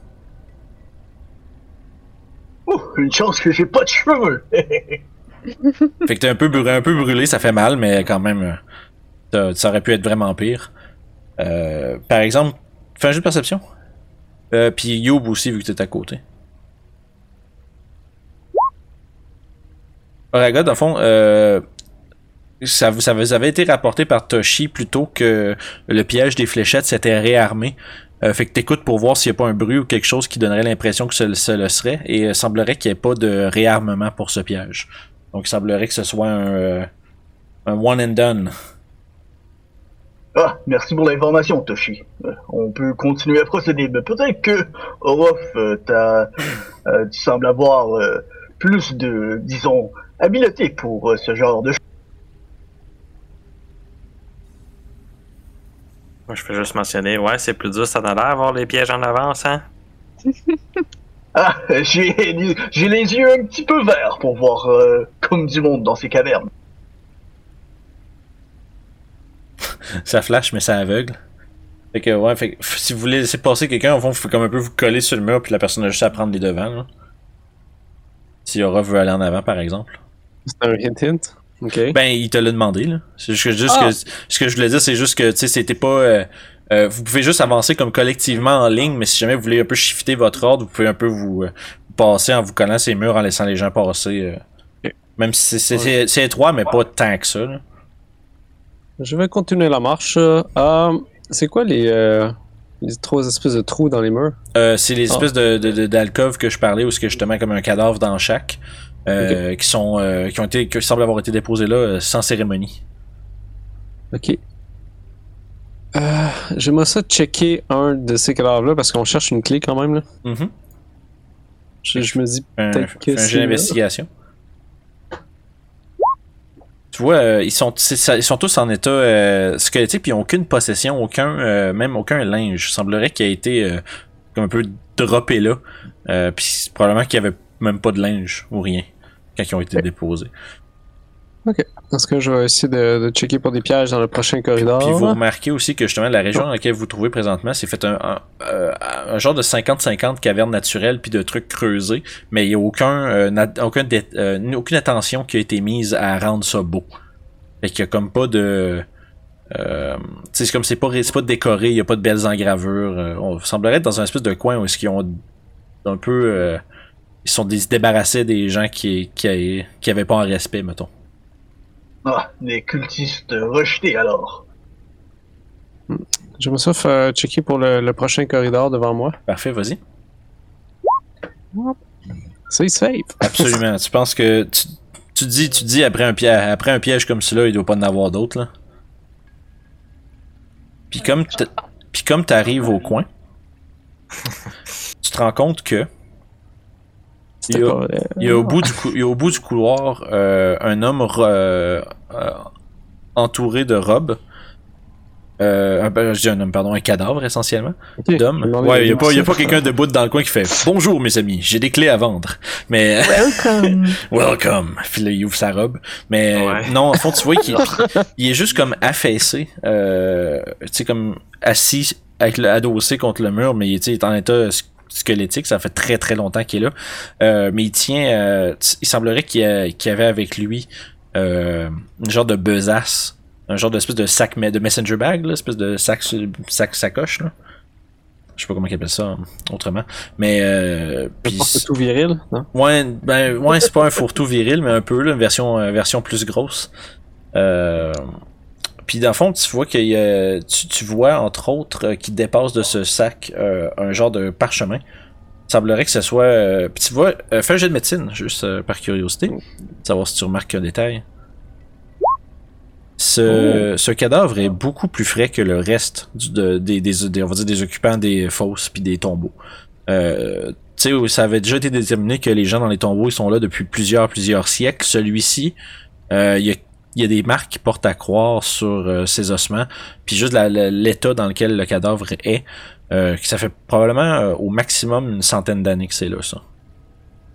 Oh, une chance que j'ai pas de cheveux. *laughs*
Fait que t'es un peu brûlé, un peu brûlé, ça fait mal, mais quand même, ça aurait pu être vraiment pire. Euh, par exemple, fais un jeu de perception. Euh, Puis Youb aussi, vu que t'es à côté. Oraga, dans le fond, euh, ça, avait été rapporté par Toshi plutôt que le piège des fléchettes s'était réarmé Euh, fait que t'écoutes pour voir s'il n'y a pas un bruit ou quelque chose qui donnerait l'impression que ce, le serait. Et il semblerait qu'il n'y ait pas de réarmement pour ce piège. Donc il semblerait que ce soit un, euh, un one and done.
Ah, merci pour l'information, Toshi. Euh, on peut continuer à procéder, mais peut-être que Orof, euh, euh, tu sembles avoir euh, plus de, disons, habileté pour euh, ce genre de choses.
Moi, je peux juste mentionner, ouais, c'est plus dur, ça a l'air avoir les pièges en avance, hein? *laughs*
Ah, j'ai, j'ai les yeux un petit peu verts pour voir euh, comme du monde dans ces cavernes. *laughs*
Ça flash, mais ça aveugle. Fait que, ouais, fait que, si vous voulez laisser passer quelqu'un, au fond, faut comme un peu vous coller sur le mur, puis la personne a juste à prendre les devants, là. Si Aura veut aller en avant, par exemple.
C'est un hint hint?
Ben, il te l'a demandé, là. C'est juste, que, juste
Ah.
que, ce que je voulais dire, c'est juste que, tu sais, c'était pas, euh, euh, vous pouvez juste avancer comme collectivement en ligne, mais si jamais vous voulez un peu shifter votre ordre, vous pouvez un peu vous, euh, passer en vous collant ces murs, en laissant les gens passer. euh. Même si c'est, c'est, c'est- c'est étroit, mais pas tant que ça, là.
Je vais continuer la marche. C'est quoi les, euh, les trois espèces de trous dans les murs?
Euh, c'est les
Ah.
espèces de, de, de- d'alcôves que je parlais où c'est que justement comme un cadavre dans chaque euh, qui sont euh, qui ont été qui semblent avoir été déposés là euh, sans cérémonie.
Ok. Euh, J'aimerais ça checker un de ces cadavres-là parce qu'on cherche une clé quand même. Là.
Mhm.
Je, je me dis peut-être que
fais un
c'est
jeu d'investigation. Tu vois, euh, ils sont c'est ils sont tous en état euh, squelettique puis ils ont aucune possession, aucun même aucun linge. Il semblerait qu'il ait été comme un peu droppé là. Puis c'est probablement qu'il y avait même pas de linge ou rien quand ils ont été déposés.
Dans ce cas, je vais essayer de, de checker pour des pièges dans le prochain corridor.
Puis vous remarquez aussi que justement la région dans laquelle vous vous trouvez présentement, c'est fait un, un, euh, un genre de 50-50 cavernes naturelles puis de trucs creusés, mais il n'y a aucun, euh, aucun euh, aucune attention qui a été mise à rendre ça beau. Fait qu'il y a comme pas de... C'est comme c'est pas, pas décoré, il y a pas de belles engravures. on semblerait être dans un espèce de coin où est-ce qu'ils ont un peu... ils sont dé- se débarrassés des gens qui, qui, qui avaient pas en respect, mettons.
Ah, des cultistes rejetés alors.
J'aimerais ça faire checker pour le, le prochain corridor devant moi.
Parfait, vas-y.
C'est safe.
Absolument. *laughs* tu penses que tu, tu dis tu dis après un piège après un piège comme celui-là, il doit pas en avoir d'autres là. Puis comme puis comme t'arrives au coin, *laughs* tu te rends compte que
C'était
Il y a-
pas,
il y a au bout du cou- il y a au bout du couloir euh, un homme re- euh, entouré de robes. Euh, un, ben, je dis un homme, pardon, un cadavre essentiellement
ok.
d'homme. Ouais, il y a pas, il y a pas quelqu'un debout dans le coin qui fait Bonjour mes amis, j'ai des clés à vendre. Mais *laughs*
Welcome.
Welcome. Puis là, il ouvre sa robe. Mais
Ouais.
non, en fond, tu vois qu'il *laughs* il est juste comme affaissé. Euh, tu sais, comme assis, avec le adossé contre le mur, mais il est en état squelettique. Ça fait très très longtemps qu'il est là. Euh, mais il tient. euh, il semblerait qu'il y, y avait avec lui euh, une genre de besace. Un genre d'espèce de sac, de messenger bag, là, espèce de sac, sac sacoche, là. Je sais pas comment ils appellent ça euh, autrement. Mais euh,
C'est tout viril, non?
Ouais, ben ouais, c'est pas un fourre-tout viril, mais un peu là, une version, euh, version plus grosse. Euh, puis dans le fond, tu vois qu'il y a, tu, tu vois entre autres euh, qui dépasse de ce sac euh, un genre de parchemin. Il semblerait que ce soit. euh, puis tu vois, euh, fais un jet de médecine, juste euh, par curiosité, savoir si tu remarques un détail. Ce, ce cadavre est beaucoup plus frais que le reste du, de- des, des, des- on va dire des occupants des fosses puis des tombeaux. Euh, tu sais, ça avait déjà été déterminé que les gens dans les tombeaux ils sont là depuis plusieurs, plusieurs siècles. Celui-ci, euh, il y, a, il y a des marques qui portent à croire sur euh, ses ossements, puis juste l'état dans lequel le cadavre est, euh, que ça fait probablement euh, au maximum une centaine d'années que c'est là, ça.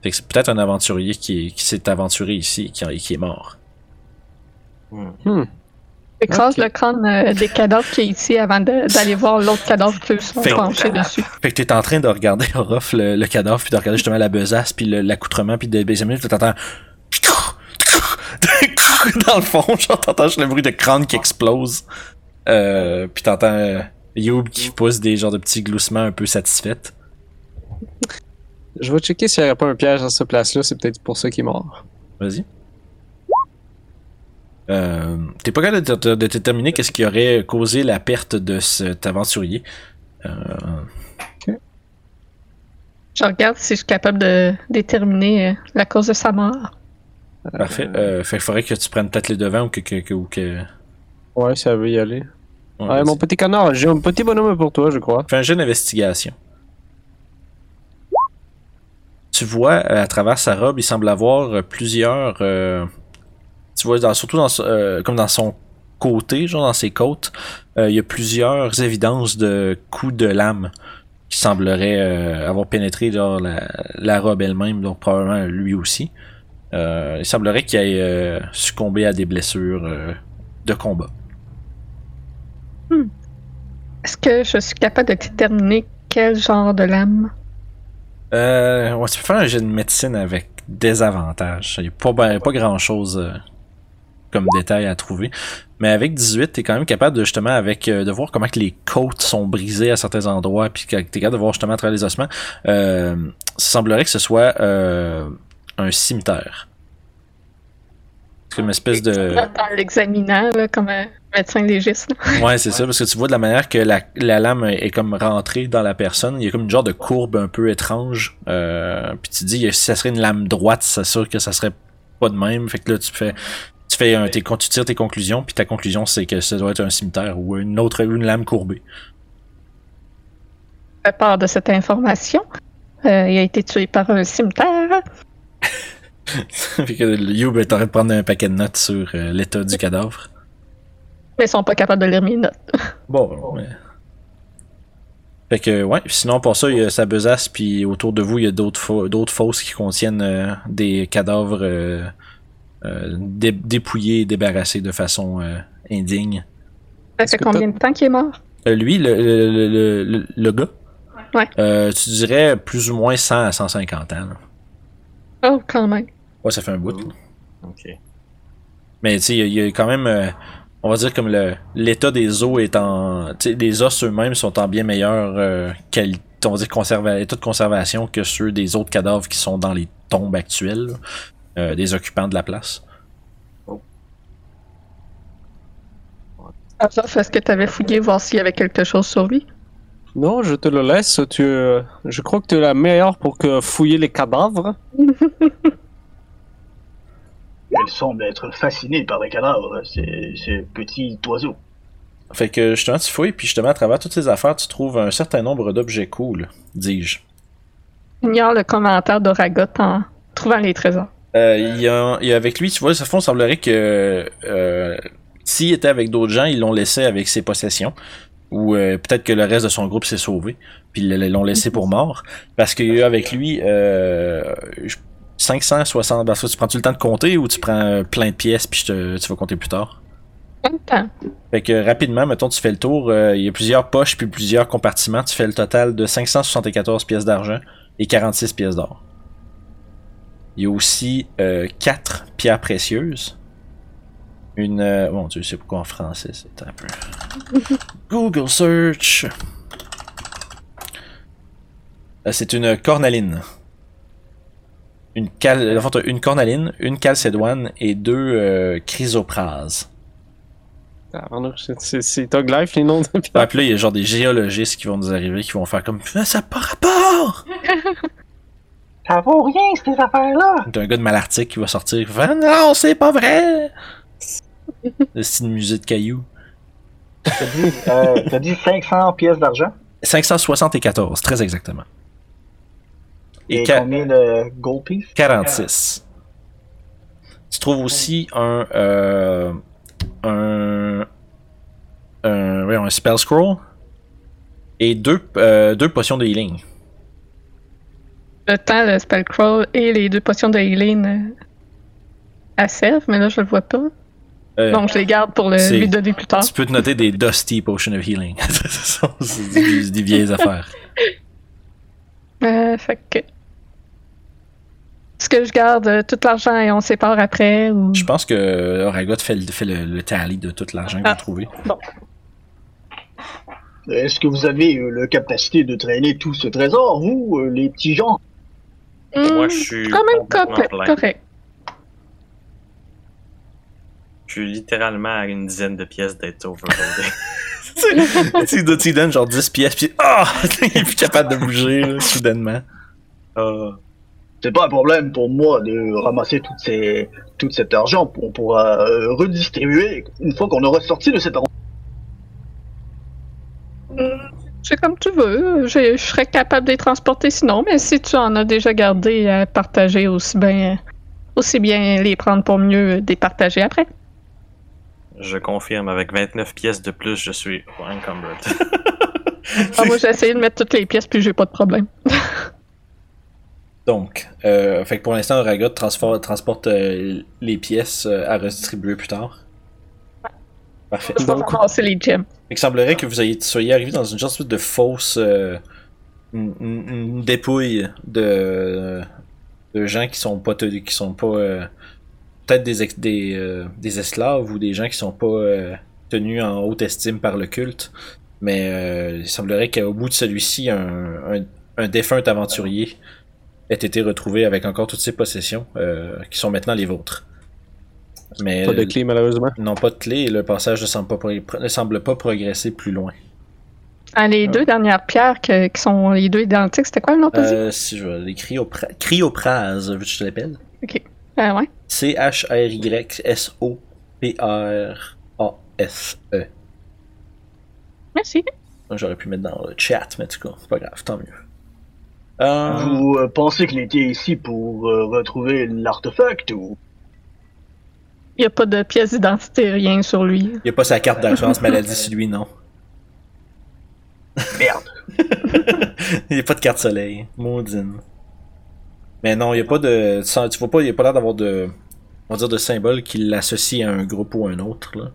Fait que c'est peut-être un aventurier qui, est- qui s'est aventuré ici et qui, qui est mort.
Hmm.
Écrase
Ok.
le crâne euh, des cadavres qui est ici avant d'aller voir l'autre cadavre qui se sont
que-
penchés dessus.
Fait que t'es en train de regarder *laughs* Orof, le, le cadavre, puis de regarder justement la besace, puis l'accoutrement, puis de examiner, puis t'entends... *laughs* Dans le fond, genre t'entends juste le bruit de crâne qui explose. Euh, puis t'entends euh, Youb qui pousse des genres de petits gloussements un peu satisfaits.
Je vais checker s'il n'y aurait pas un piège dans cette place-là, c'est peut-être pour ça qu'il est mort.
Vas-y. Euh, T'es pas capable de, de- de déterminer qu'est-ce qui aurait causé la perte de cet aventurier. Euh,
Je regarde si je suis capable de déterminer euh, la cause de sa mort.
Parfait. Euh, fait qu'il faudrait que tu prennes peut-être les devants ou que. que, que, ou que...
Ouais, ça veut y aller.
Ouais,
Ouais,
vas-y.
mon petit canard, j'ai un petit bonhomme pour toi, je crois.
Fais un jeu d'investigation. Tu vois, euh, à travers sa robe, il semble avoir euh, plusieurs. euh, tu vois, dans- surtout dans, euh, comme dans son côté, genre dans ses côtes, euh, il y a plusieurs évidences de coups de lame qui sembleraient euh, avoir pénétré genre, la, la robe elle-même, donc probablement lui aussi. Euh, il semblerait qu'il ait euh, succombé à des blessures euh, de combat.
Est-ce que je suis capable de déterminer quel genre de lame?
Euh, ouais, tu peux faire un jeu de médecine avec des avantages. Il n'y a pas, ben- pas grand chose comme détail à trouver. Mais avec 18, tu es quand même capable de justement avec euh, de voir comment que les côtes sont brisées à certains endroits, puis que tu es capable de voir justement à travers les ossements. Euh, ça semblerait que ce soit euh, un cimetière. C'est comme une espèce de.
En l'examinant, comme un médecin légiste.
Ouais, c'est ça, parce que tu vois de la manière que la, la lame est comme rentrée dans la personne, il y a comme une genre de courbe un peu étrange. Euh, puis tu dis, si ça serait une lame droite, c'est sûr que ça serait pas de même. Fait que là, tu fais, tu fais un, tu tires tes conclusions, puis ta conclusion c'est que ça doit être un cimetière ou une autre, une lame courbée.
Fais part de cette information. Euh, il a été tué par un cimetière. *laughs*
fait que You est en train de prendre un paquet de notes sur euh, l'état du cadavre.
Mais ils sont pas capables de lire mes notes. *laughs*
Bon, ouais. Fait que, ouais, puis sinon, pour ça, il y a sa besace, puis autour de vous, il y a d'autres fo- d'autres fosses qui contiennent euh, des cadavres euh, euh, dé- dépouillés et débarrassés de façon euh, indigne.
Ça fait combien de temps qu'il est mort?
Euh, lui, le, le, le, le- le gars,
Ouais.
euh, tu dirais plus ou moins 100 à 150 ans. là.
Oh, quand même.
Ouais, ça fait un bout. là.
Ok.
Mais tu sais, il y a- il y, a quand même, euh, on va dire comme le l'état des os est en, tu sais, les os eux-mêmes sont en bien meilleure euh, qualité, on va dire conserva état de conservation que ceux des autres cadavres qui sont dans les tombes actuelles, là, euh, des occupants de la place.
Alors, est-ce que tu avais fouillé voir s'il y avait quelque chose sur lui?
Non, je te le laisse. Tu, euh, je crois que tu es la meilleure pour que fouiller les cadavres. *laughs*
Elle semble être fascinée par les cadavres, ces, ces petits oiseaux.
Fait que justement, tu fouilles, puis justement, à travers toutes ces affaires, tu trouves un certain nombre d'objets cool, dis-je.
Ignore le commentaire d'Oragot en trouvant les trésors.
Euh, il, y a, il y a avec lui, tu vois, ça fond, il semblerait que euh, s'il était avec d'autres gens, ils l'ont laissé avec ses possessions. Ou euh, peut-être que le reste de son groupe s'est sauvé, puis ils l'ont laissé pour mort. Parce qu'il y a avec lui euh, 560. Parce que tu prends-tu le temps de compter ou tu prends euh, plein de pièces, puis je te- tu vas compter plus tard?
Combien de temps?
Fait que rapidement, mettons, tu fais le tour. euh, il y a plusieurs poches puis plusieurs compartiments. Tu fais le total de 574 pièces d'argent et 46 pièces d'or. Il y a aussi 4 pierres précieuses. Une. Euh, bon Dieu, c'est pourquoi en français, c'est un peu. *laughs* Google search. Euh, c'est une cornaline. Une, cal... enfin, une cornaline, une calcédoine et deux euh, chrysoprases.
Ah, c'est- Tog Life, les noms de
Ouais, puis là, il y a genre des géologistes qui vont nous arriver, qui vont faire comme Ah, ça n'a pas rapport! *laughs*
Ça vaut rien, ces affaires-là!
T'as un gars de Malartic qui va sortir, non, c'est pas vrai! *laughs* C'est une musée de cailloux.
T'as dit, euh, t'as dit 500 pièces d'argent?
574, très exactement. Et,
Et combien de gold piece?
46. Tu trouves aussi un. Euh, un. Un, un spell scroll. Et deux, euh, deux potions de healing.
Le temps, le spellcrawl et les deux potions de healing euh, à serve, mais là, je le vois pas.
Euh,
Donc, je les garde pour le, lui donner plus tard.
Tu peux te noter des Dusty Potion of Healing. *laughs* c'est des, des vieilles affaires.
Euh, fait que. Est-ce que je garde euh, tout l'argent et on sépare après ou.
Je pense que Oragot fait, le, fait le, le tally de tout l'argent que
Ah.
vous trouvez.
Est-ce que vous avez euh, la capacité de traîner tout ce trésor, vous, euh, les petits gens?
Moi,
Hmm,
je suis
quand même
complètement
correct.
Je suis littéralement à une dizaine de pièces d'être overloadé. *laughs* *laughs*
Tu tu lui donnes genre 10 pièces, puis ah! *laughs* il est plus capable de bouger, là, soudainement.
Euh,
C'est pas un problème pour moi de ramasser toutes ces, tout cet argent. On pourra euh, redistribuer une fois qu'on aura sorti de cette argent.
C'est comme tu veux. Je, je serais capable de les transporter sinon, mais si tu en as déjà gardé à partager aussi bien, aussi bien les prendre pour mieux départager après.
je confirme, avec 29 pièces de plus, je suis encumbered.
Ah, moi, *laughs* j'ai essayé de mettre toutes les pièces, puis j'ai pas de problème. *laughs*
Donc, euh, fait que pour l'instant, transfor- transporte euh, les pièces euh, à redistribuer plus tard. Parfait.
Je vais
Donc-
ramasser les gems.
Il semblerait que vous ayez, soyez arrivé dans une genre de fausse. euh, une, une- une dépouille de, de gens qui sont pas. te- qui sont pas. euh, Peut-être des, ex- des, euh, des esclaves ou des gens qui sont pas euh, tenus en haute estime par le culte. Mais euh, il semblerait qu'au bout de celui-ci, un, un, un défunt aventurier ait été retrouvé avec encore toutes ses possessions, euh, qui sont maintenant les vôtres. Mais
Pas de clé, malheureusement.
non pas de clé et le passage ne semble pas, pro- ne semble pas progresser plus loin.
Ah, les deux dernières pierres que- qui sont les deux identiques, c'était quoi le nom?
Euh, si je les cryopra- cryoprase, veux-tu que je te l'appelle?
Ah ouais.
C-H-R-Y-S-O-P-R-A-S-E.
Merci.
E. J'aurais pu mettre dans le chat, mais en tout cas, c'est pas grave, tant mieux. Euh,
Vous euh, pensez qu'il était ici pour euh, retrouver l'artefact ou?
Il n'y a pas de pièce d'identité, rien sur lui.
Il a pas sa carte d'assurance *laughs* maladie sur lui, non.
merde *laughs*
il n'y a pas de carte soleil. Maudine. Mais non, il n'y a pas de. Tu vois pas, il n'y a pas l'air d'avoir de. On va dire de symbole qui l'associe à un groupe ou à un autre, là.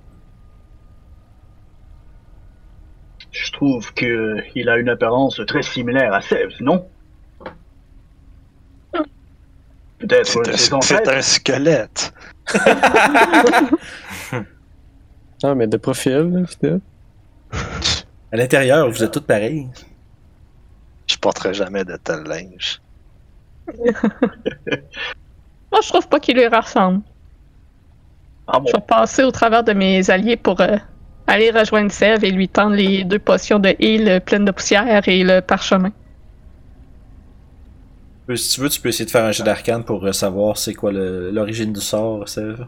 Je trouve que il a une apparence très similaire à Sèvres, non? Peut-être
C'est un, squelette. *laughs*
Ah, mais de profil, fidèle.
À l'intérieur, vous êtes tous pareils.
Je porterai jamais de tel linge. *laughs*
Moi, je trouve pas qu'il lui ressemble.
Ah bon
Je vais passer au travers de mes alliés pour euh, aller rejoindre Sève et lui tendre les deux potions de heal pleines de poussière et le parchemin.
Si tu veux, tu peux essayer de faire un jeu d'arcane pour euh, savoir c'est quoi l'origine du sort, Sève.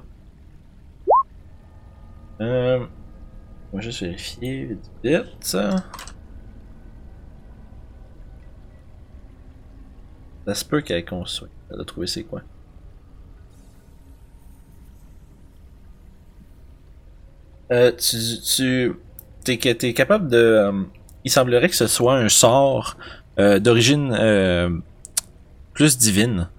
Euh, on va juste vérifier vite vite. Ça se peut qu'elle construise. Elle a trouvé c'est quoi. Euh, tu, tu t'es capable de. euh, il semblerait que ce soit un sort d'origine plus divine.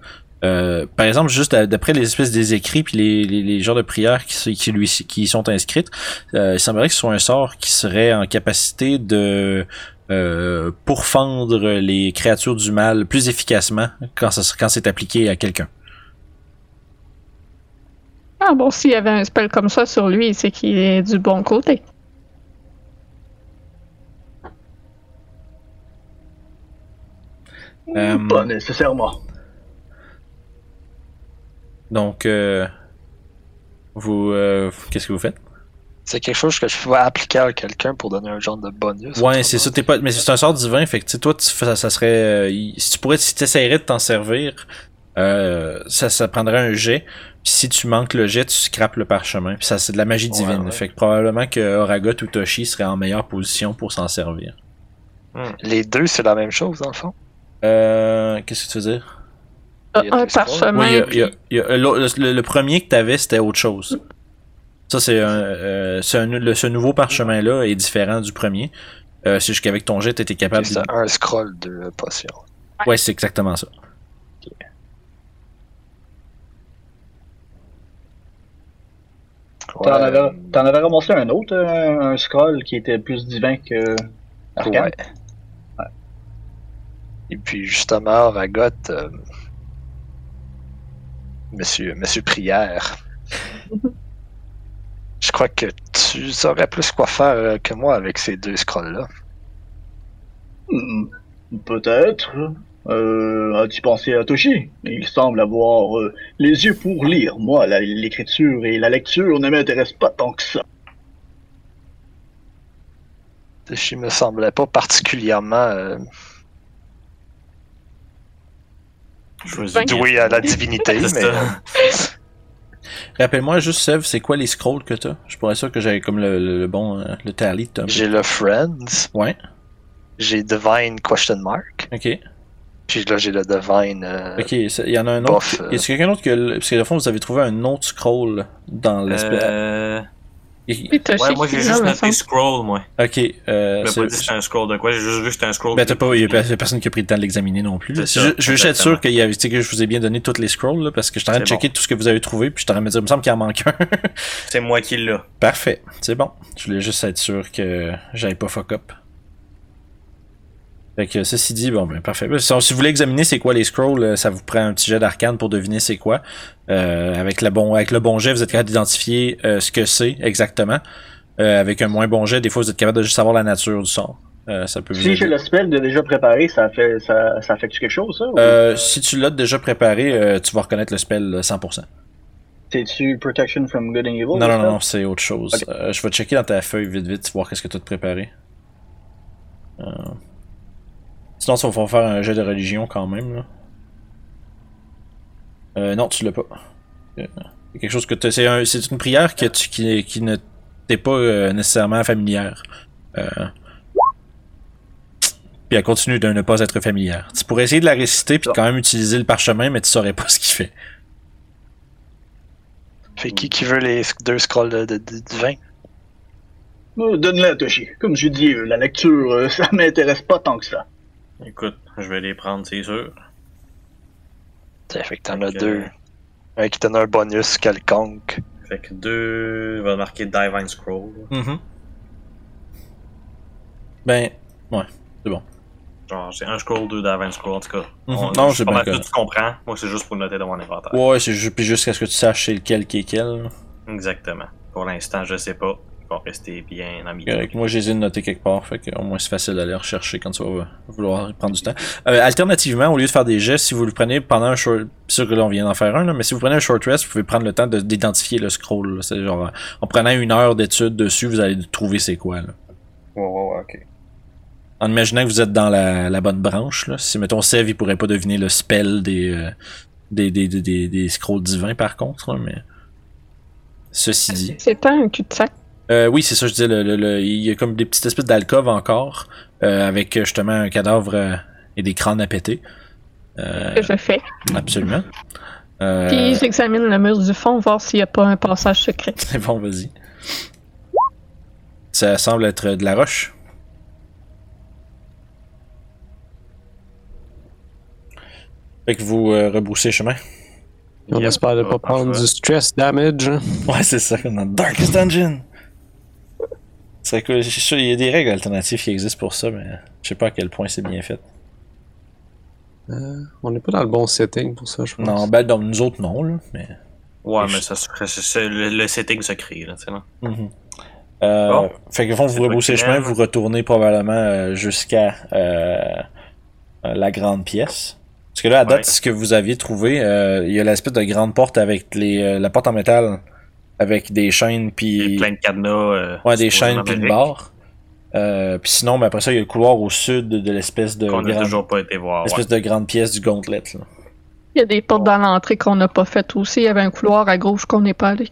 Euh, par exemple, juste à- d'après les espèces des écrits puis les, les, genres de prières qui, qui lui qui sont inscrites, euh, il semblerait que ce soit un sort qui serait en capacité de euh, pourfendre les créatures du mal plus efficacement quand, ça, quand c'est appliqué à quelqu'un.
Ah bon, s'il y avait un spell comme ça sur lui, c'est qu'il est du bon côté.
Euh,
Pas nécessairement.
donc, euh, vous, euh, qu'est-ce que vous faites?
C'est quelque chose que je peux appliquer à quelqu'un pour donner un genre de bonus.
Ouais, c'est ça, t'es pas, mais c'est un sort divin, fait que tu sais, toi, tu ça, ça serait, euh, si tu pourrais, si t'essayerais de t'en servir, euh, ça, ça prendrait un jet, puis si tu manques le jet, tu scrapes le parchemin, puis ça, c'est de la magie divine,
ouais.
fait que probablement que Oragot ou Toshi seraient en meilleure position pour s'en servir.
Les deux, c'est la même chose, dans le fond.
Euh, qu'est-ce que tu veux dire?
Il y a
un parchemin.
Oui, il y a-
puis-
il y a- il y a- le, premier que t'avais, c'était autre chose. Ça, c'est un, euh, c'est un- le- ce nouveau parchemin-là est différent du premier. Euh, c'est juste qu'avec ton jet, t'étais capable
C'est
de...
un scroll de potion.
Ouais, c'est exactement ça.
T'en avais, t'en avais ramassé un autre, euh, un scroll qui était plus divin que Arcane?
Ouais. Et puis justement, Ragot, euh, Monsieur, Monsieur Prière, *laughs* je crois que tu saurais plus quoi faire euh, que moi avec ces deux scrolls-là.
Hmm, Peut-être. Euh, As-tu pensé à Toshi? Il semble avoir euh, les yeux pour lire. Moi, l'écriture et la lecture ne m'intéressent pas tant que ça.
Je me semblait pas particulièrement euh,
Choisis.
Ben,
doué à la divinité, mais.
Rappelle-moi juste, Sev, c'est quoi les scrolls que t'as? Je pourrais sûr que j'avais comme le, le- le bon, euh, le tally de Tom.
j'ai le Friends,
Ouais,
j'ai Divine Question Mark,
ok.
puis là j'ai le Divine. euh,
Ok, il y en a un autre.
Bof, euh.
Est-ce qu'il y a quelqu'un d'autre que. le- Parce que, de fond, vous avez trouvé un autre scroll dans l'espèce.
Euh...
Il-
Oui, t'as
Ouais, moi j'ai juste noté scroll, moi.
Ok, euh.
Je
c'est-
pas dit que c'était un scroll de quoi, j'ai juste vu que c'était un scroll.
Ben, t'as pas, il y a pe- personne qui a pris le temps de l'examiner non plus. Je,
ça,
je veux juste être sûr qu'il y sais, que je vous ai bien donné toutes les scrolls, là, parce que je suis en train de checker tout ce que vous avez trouvé, puis je suis en train de me dire, il me semble qu'il en manque un.
C'est moi qui l'ai. *laughs*
Parfait, c'est bon. Je voulais juste être sûr que j'avais pas fuck up. Fait que ceci dit, bon ben parfait. Si, vous voulez examiner c'est quoi les scrolls, euh, ça vous prend un petit jet d'arcane pour deviner c'est quoi. Euh, avec, le bon, avec le bon jet, vous êtes capable d'identifier euh, ce que c'est exactement. Euh, avec un moins bon jet, des fois vous êtes capable de juste savoir la nature du sort. Ça peut vous
Si j'ai le spell de déjà préparé, ça fait ça, ça affecte quelque chose, ça? ou-
si tu l'as déjà préparé, tu vas reconnaître le spell euh, 100%.
C'est-tu Protection from Good and Evil?
Non, non, non, c'est autre chose. Je vais checker dans ta feuille vite, vite, voir qu'est-ce que tu as préparé. Sinon, ça va faire un jet de religion quand même. Là. Euh, non, tu l'as pas. Euh, c'est quelque chose que c'est un- c'est une prière que tu, qui, qui ne t'est pas euh, nécessairement familière. Euh... Puis elle continue de ne pas être familière. Tu pourrais essayer de la réciter puis de quand même utiliser le parchemin, mais tu saurais pas ce qu'il fait.
Fait qui, qui veut les deux scrolls de, de, de- du vin?
Euh, Donne-la, Toshi. Comme je dis, la lecture, *laughs* ça m'intéresse pas tant que ça.
Écoute, je vais les prendre, c'est sûr.
Tiens, Fait que t'en as
Fait que-
deux. Un qui donne un bonus quelconque.
Fait que deux, il va marquer Divine Scroll.
Mhm. Ben,
Genre, c'est un scroll, deux Divine Scroll, en tout cas.
Mhm.
On-
Non,
je
c'est
sais pas
bien
mal que
correct.
tu comprends. Moi, c'est juste pour noter dans mon inventaire.
Ouais, c'est juste, puis jusqu'à ce que tu saches c'est lequel qui est quel.
Exactement. Pour l'instant, je sais pas. Rester bien en milieu.
Correct. Moi, j'ai essayé de noter quelque part, fait que au moins c'est facile d'aller rechercher quand tu vas vouloir prendre du temps. Euh, alternativement, au lieu de faire des gestes, si vous le prenez pendant un short, sûr que là on vient d'en faire un, là, mais si vous prenez un short rest, vous pouvez prendre le temps de- d'identifier le scroll. C'est genre, en prenant une heure d'étude dessus, vous allez trouver c'est quoi. Là.
Ok.
En imaginant que vous êtes dans la, la bonne branche, là. si mettons Sev, il pourrait pas deviner le spell des, euh, des, des, des, des, des scrolls divins par contre, là, mais ceci dit.
C'est pas un cul-de-sac.
Euh, oui, c'est ça, je disais, le, le- le- il y a comme des petites espèces d'alcôves encore, euh, avec euh, justement un cadavre euh, et des crânes à péter. Euh,
que je fais.
absolument. Euh,
Puis j'examine le mur du fond, voir s'il n'y a pas un passage secret.
c'est *laughs* bon, vas-y. Ça semble être de la roche. Fait que vous euh, rebroussez chemin.
On espère de
ça
pas prendre du stress damage. hein.
Ouais, c'est ça, dans Darkest Dungeon. C'est sûr, il y a des règles alternatives qui existent pour ça, mais je sais pas à quel point c'est bien fait.
Euh, on n'est pas dans le bon setting pour ça, je pense.
Non, ben, donc, nous autres, non, là, mais.
Ouais, mais
je-
ça c'est le, le setting se crée, là, tu sais, là.
Mhm. Euh,
Bon.
Fait que, au fond, vous rebroussez chemin, vous retournez probablement euh, jusqu'à euh, la grande pièce. Parce que là, à date,
Ouais.
ce que vous aviez trouvé, euh, il y a l'espèce de grande porte avec les, euh, la porte en métal avec des chaînes puis
plein de cadenas. euh,
ouais, des chaînes puis une barre. Euh, puis sinon, ben, après ça, il y a le couloir au sud de l'espèce de
Qu'on n'a toujours pas été voir.
l'espèce de grande pièce du gauntlet. Là.
Il y a des portes dans l'entrée qu'on n'a pas faites aussi. Il y avait un couloir à gauche qu'on n'est pas allé.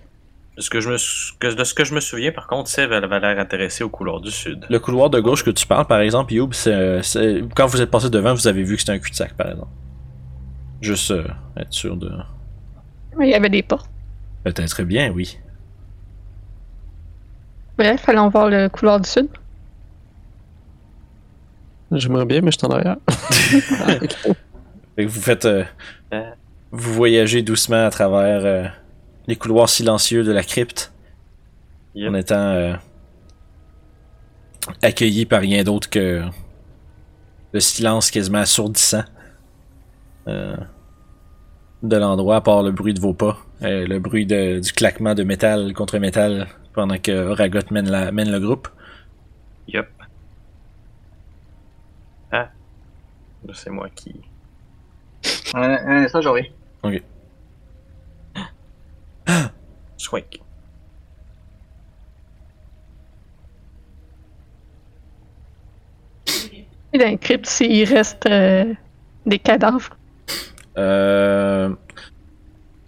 De ce que je me, sou- de ce que je me souviens, par contre, Sev elle avait l'air intéressée au couloir du sud.
Le couloir de gauche que tu parles, par exemple, Youb, c'est, c'est- quand vous êtes passé devant, vous avez vu que c'était un cul-de-sac, par exemple. Juste euh, être sûr de.
Mais il y avait des portes.
Peut-être bien, oui.
Bref, allons voir le couloir du sud.
J'aimerais bien, mais je suis en arrière. *laughs*
Vous faites. euh,
Euh.
vous voyagez doucement à travers euh, les couloirs silencieux de la crypte.
Yep.
En étant euh, accueilli par rien d'autre que le silence quasiment assourdissant euh, de l'endroit, à part le bruit de vos pas, euh, le bruit de- du claquement de métal contre métal pendant que Oragot mène, la, mène le groupe.
Yup. Ah. Là, C'est moi qui.
Un, un instant, j'en reviens.
Swink.
Et dans les cryptes, s'il reste euh, des cadavres.
Euh...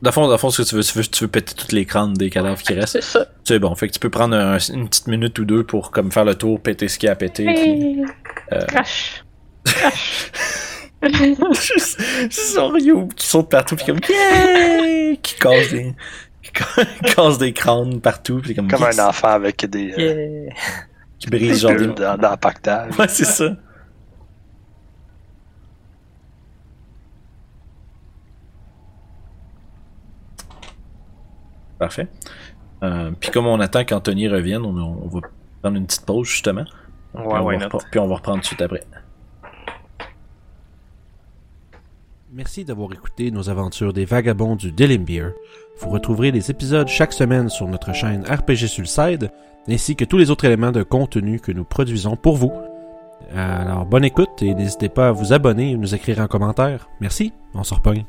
Dans le fond, dans fond, ce que tu veux, tu veux, tu veux péter tous les crânes des cadavres qui *laughs* restent.
C'est ça.
C'est bon. Fait que tu peux prendre un- une petite minute ou deux pour comme faire le tour, péter ce qu'il y a à péter. puis-
Hey,
Euh.
Crash. Crash. *laughs*
Juste son Ryu qui saute partout puis comme yeah! qui casse des qui ca- casse des crânes partout puis comme,
Comme un enfant avec des, euh,
Yeah.
qui
des
brise genre des
dans le pactage.
ouais c'est ça parfait Euh, puis comme on attend qu'Anthony revienne on, on va prendre une petite pause justement puis,
Ouais,
on
why
va puis on va reprendre tout de suite après
Merci d'avoir écouté nos aventures des vagabonds du Delimbeer. Vous retrouverez les épisodes chaque semaine sur notre chaîne RPG Sulside, ainsi que tous les autres éléments de contenu que nous produisons pour vous. Alors bonne écoute et n'hésitez pas à vous abonner et nous écrire en commentaire. Merci, on se repogne.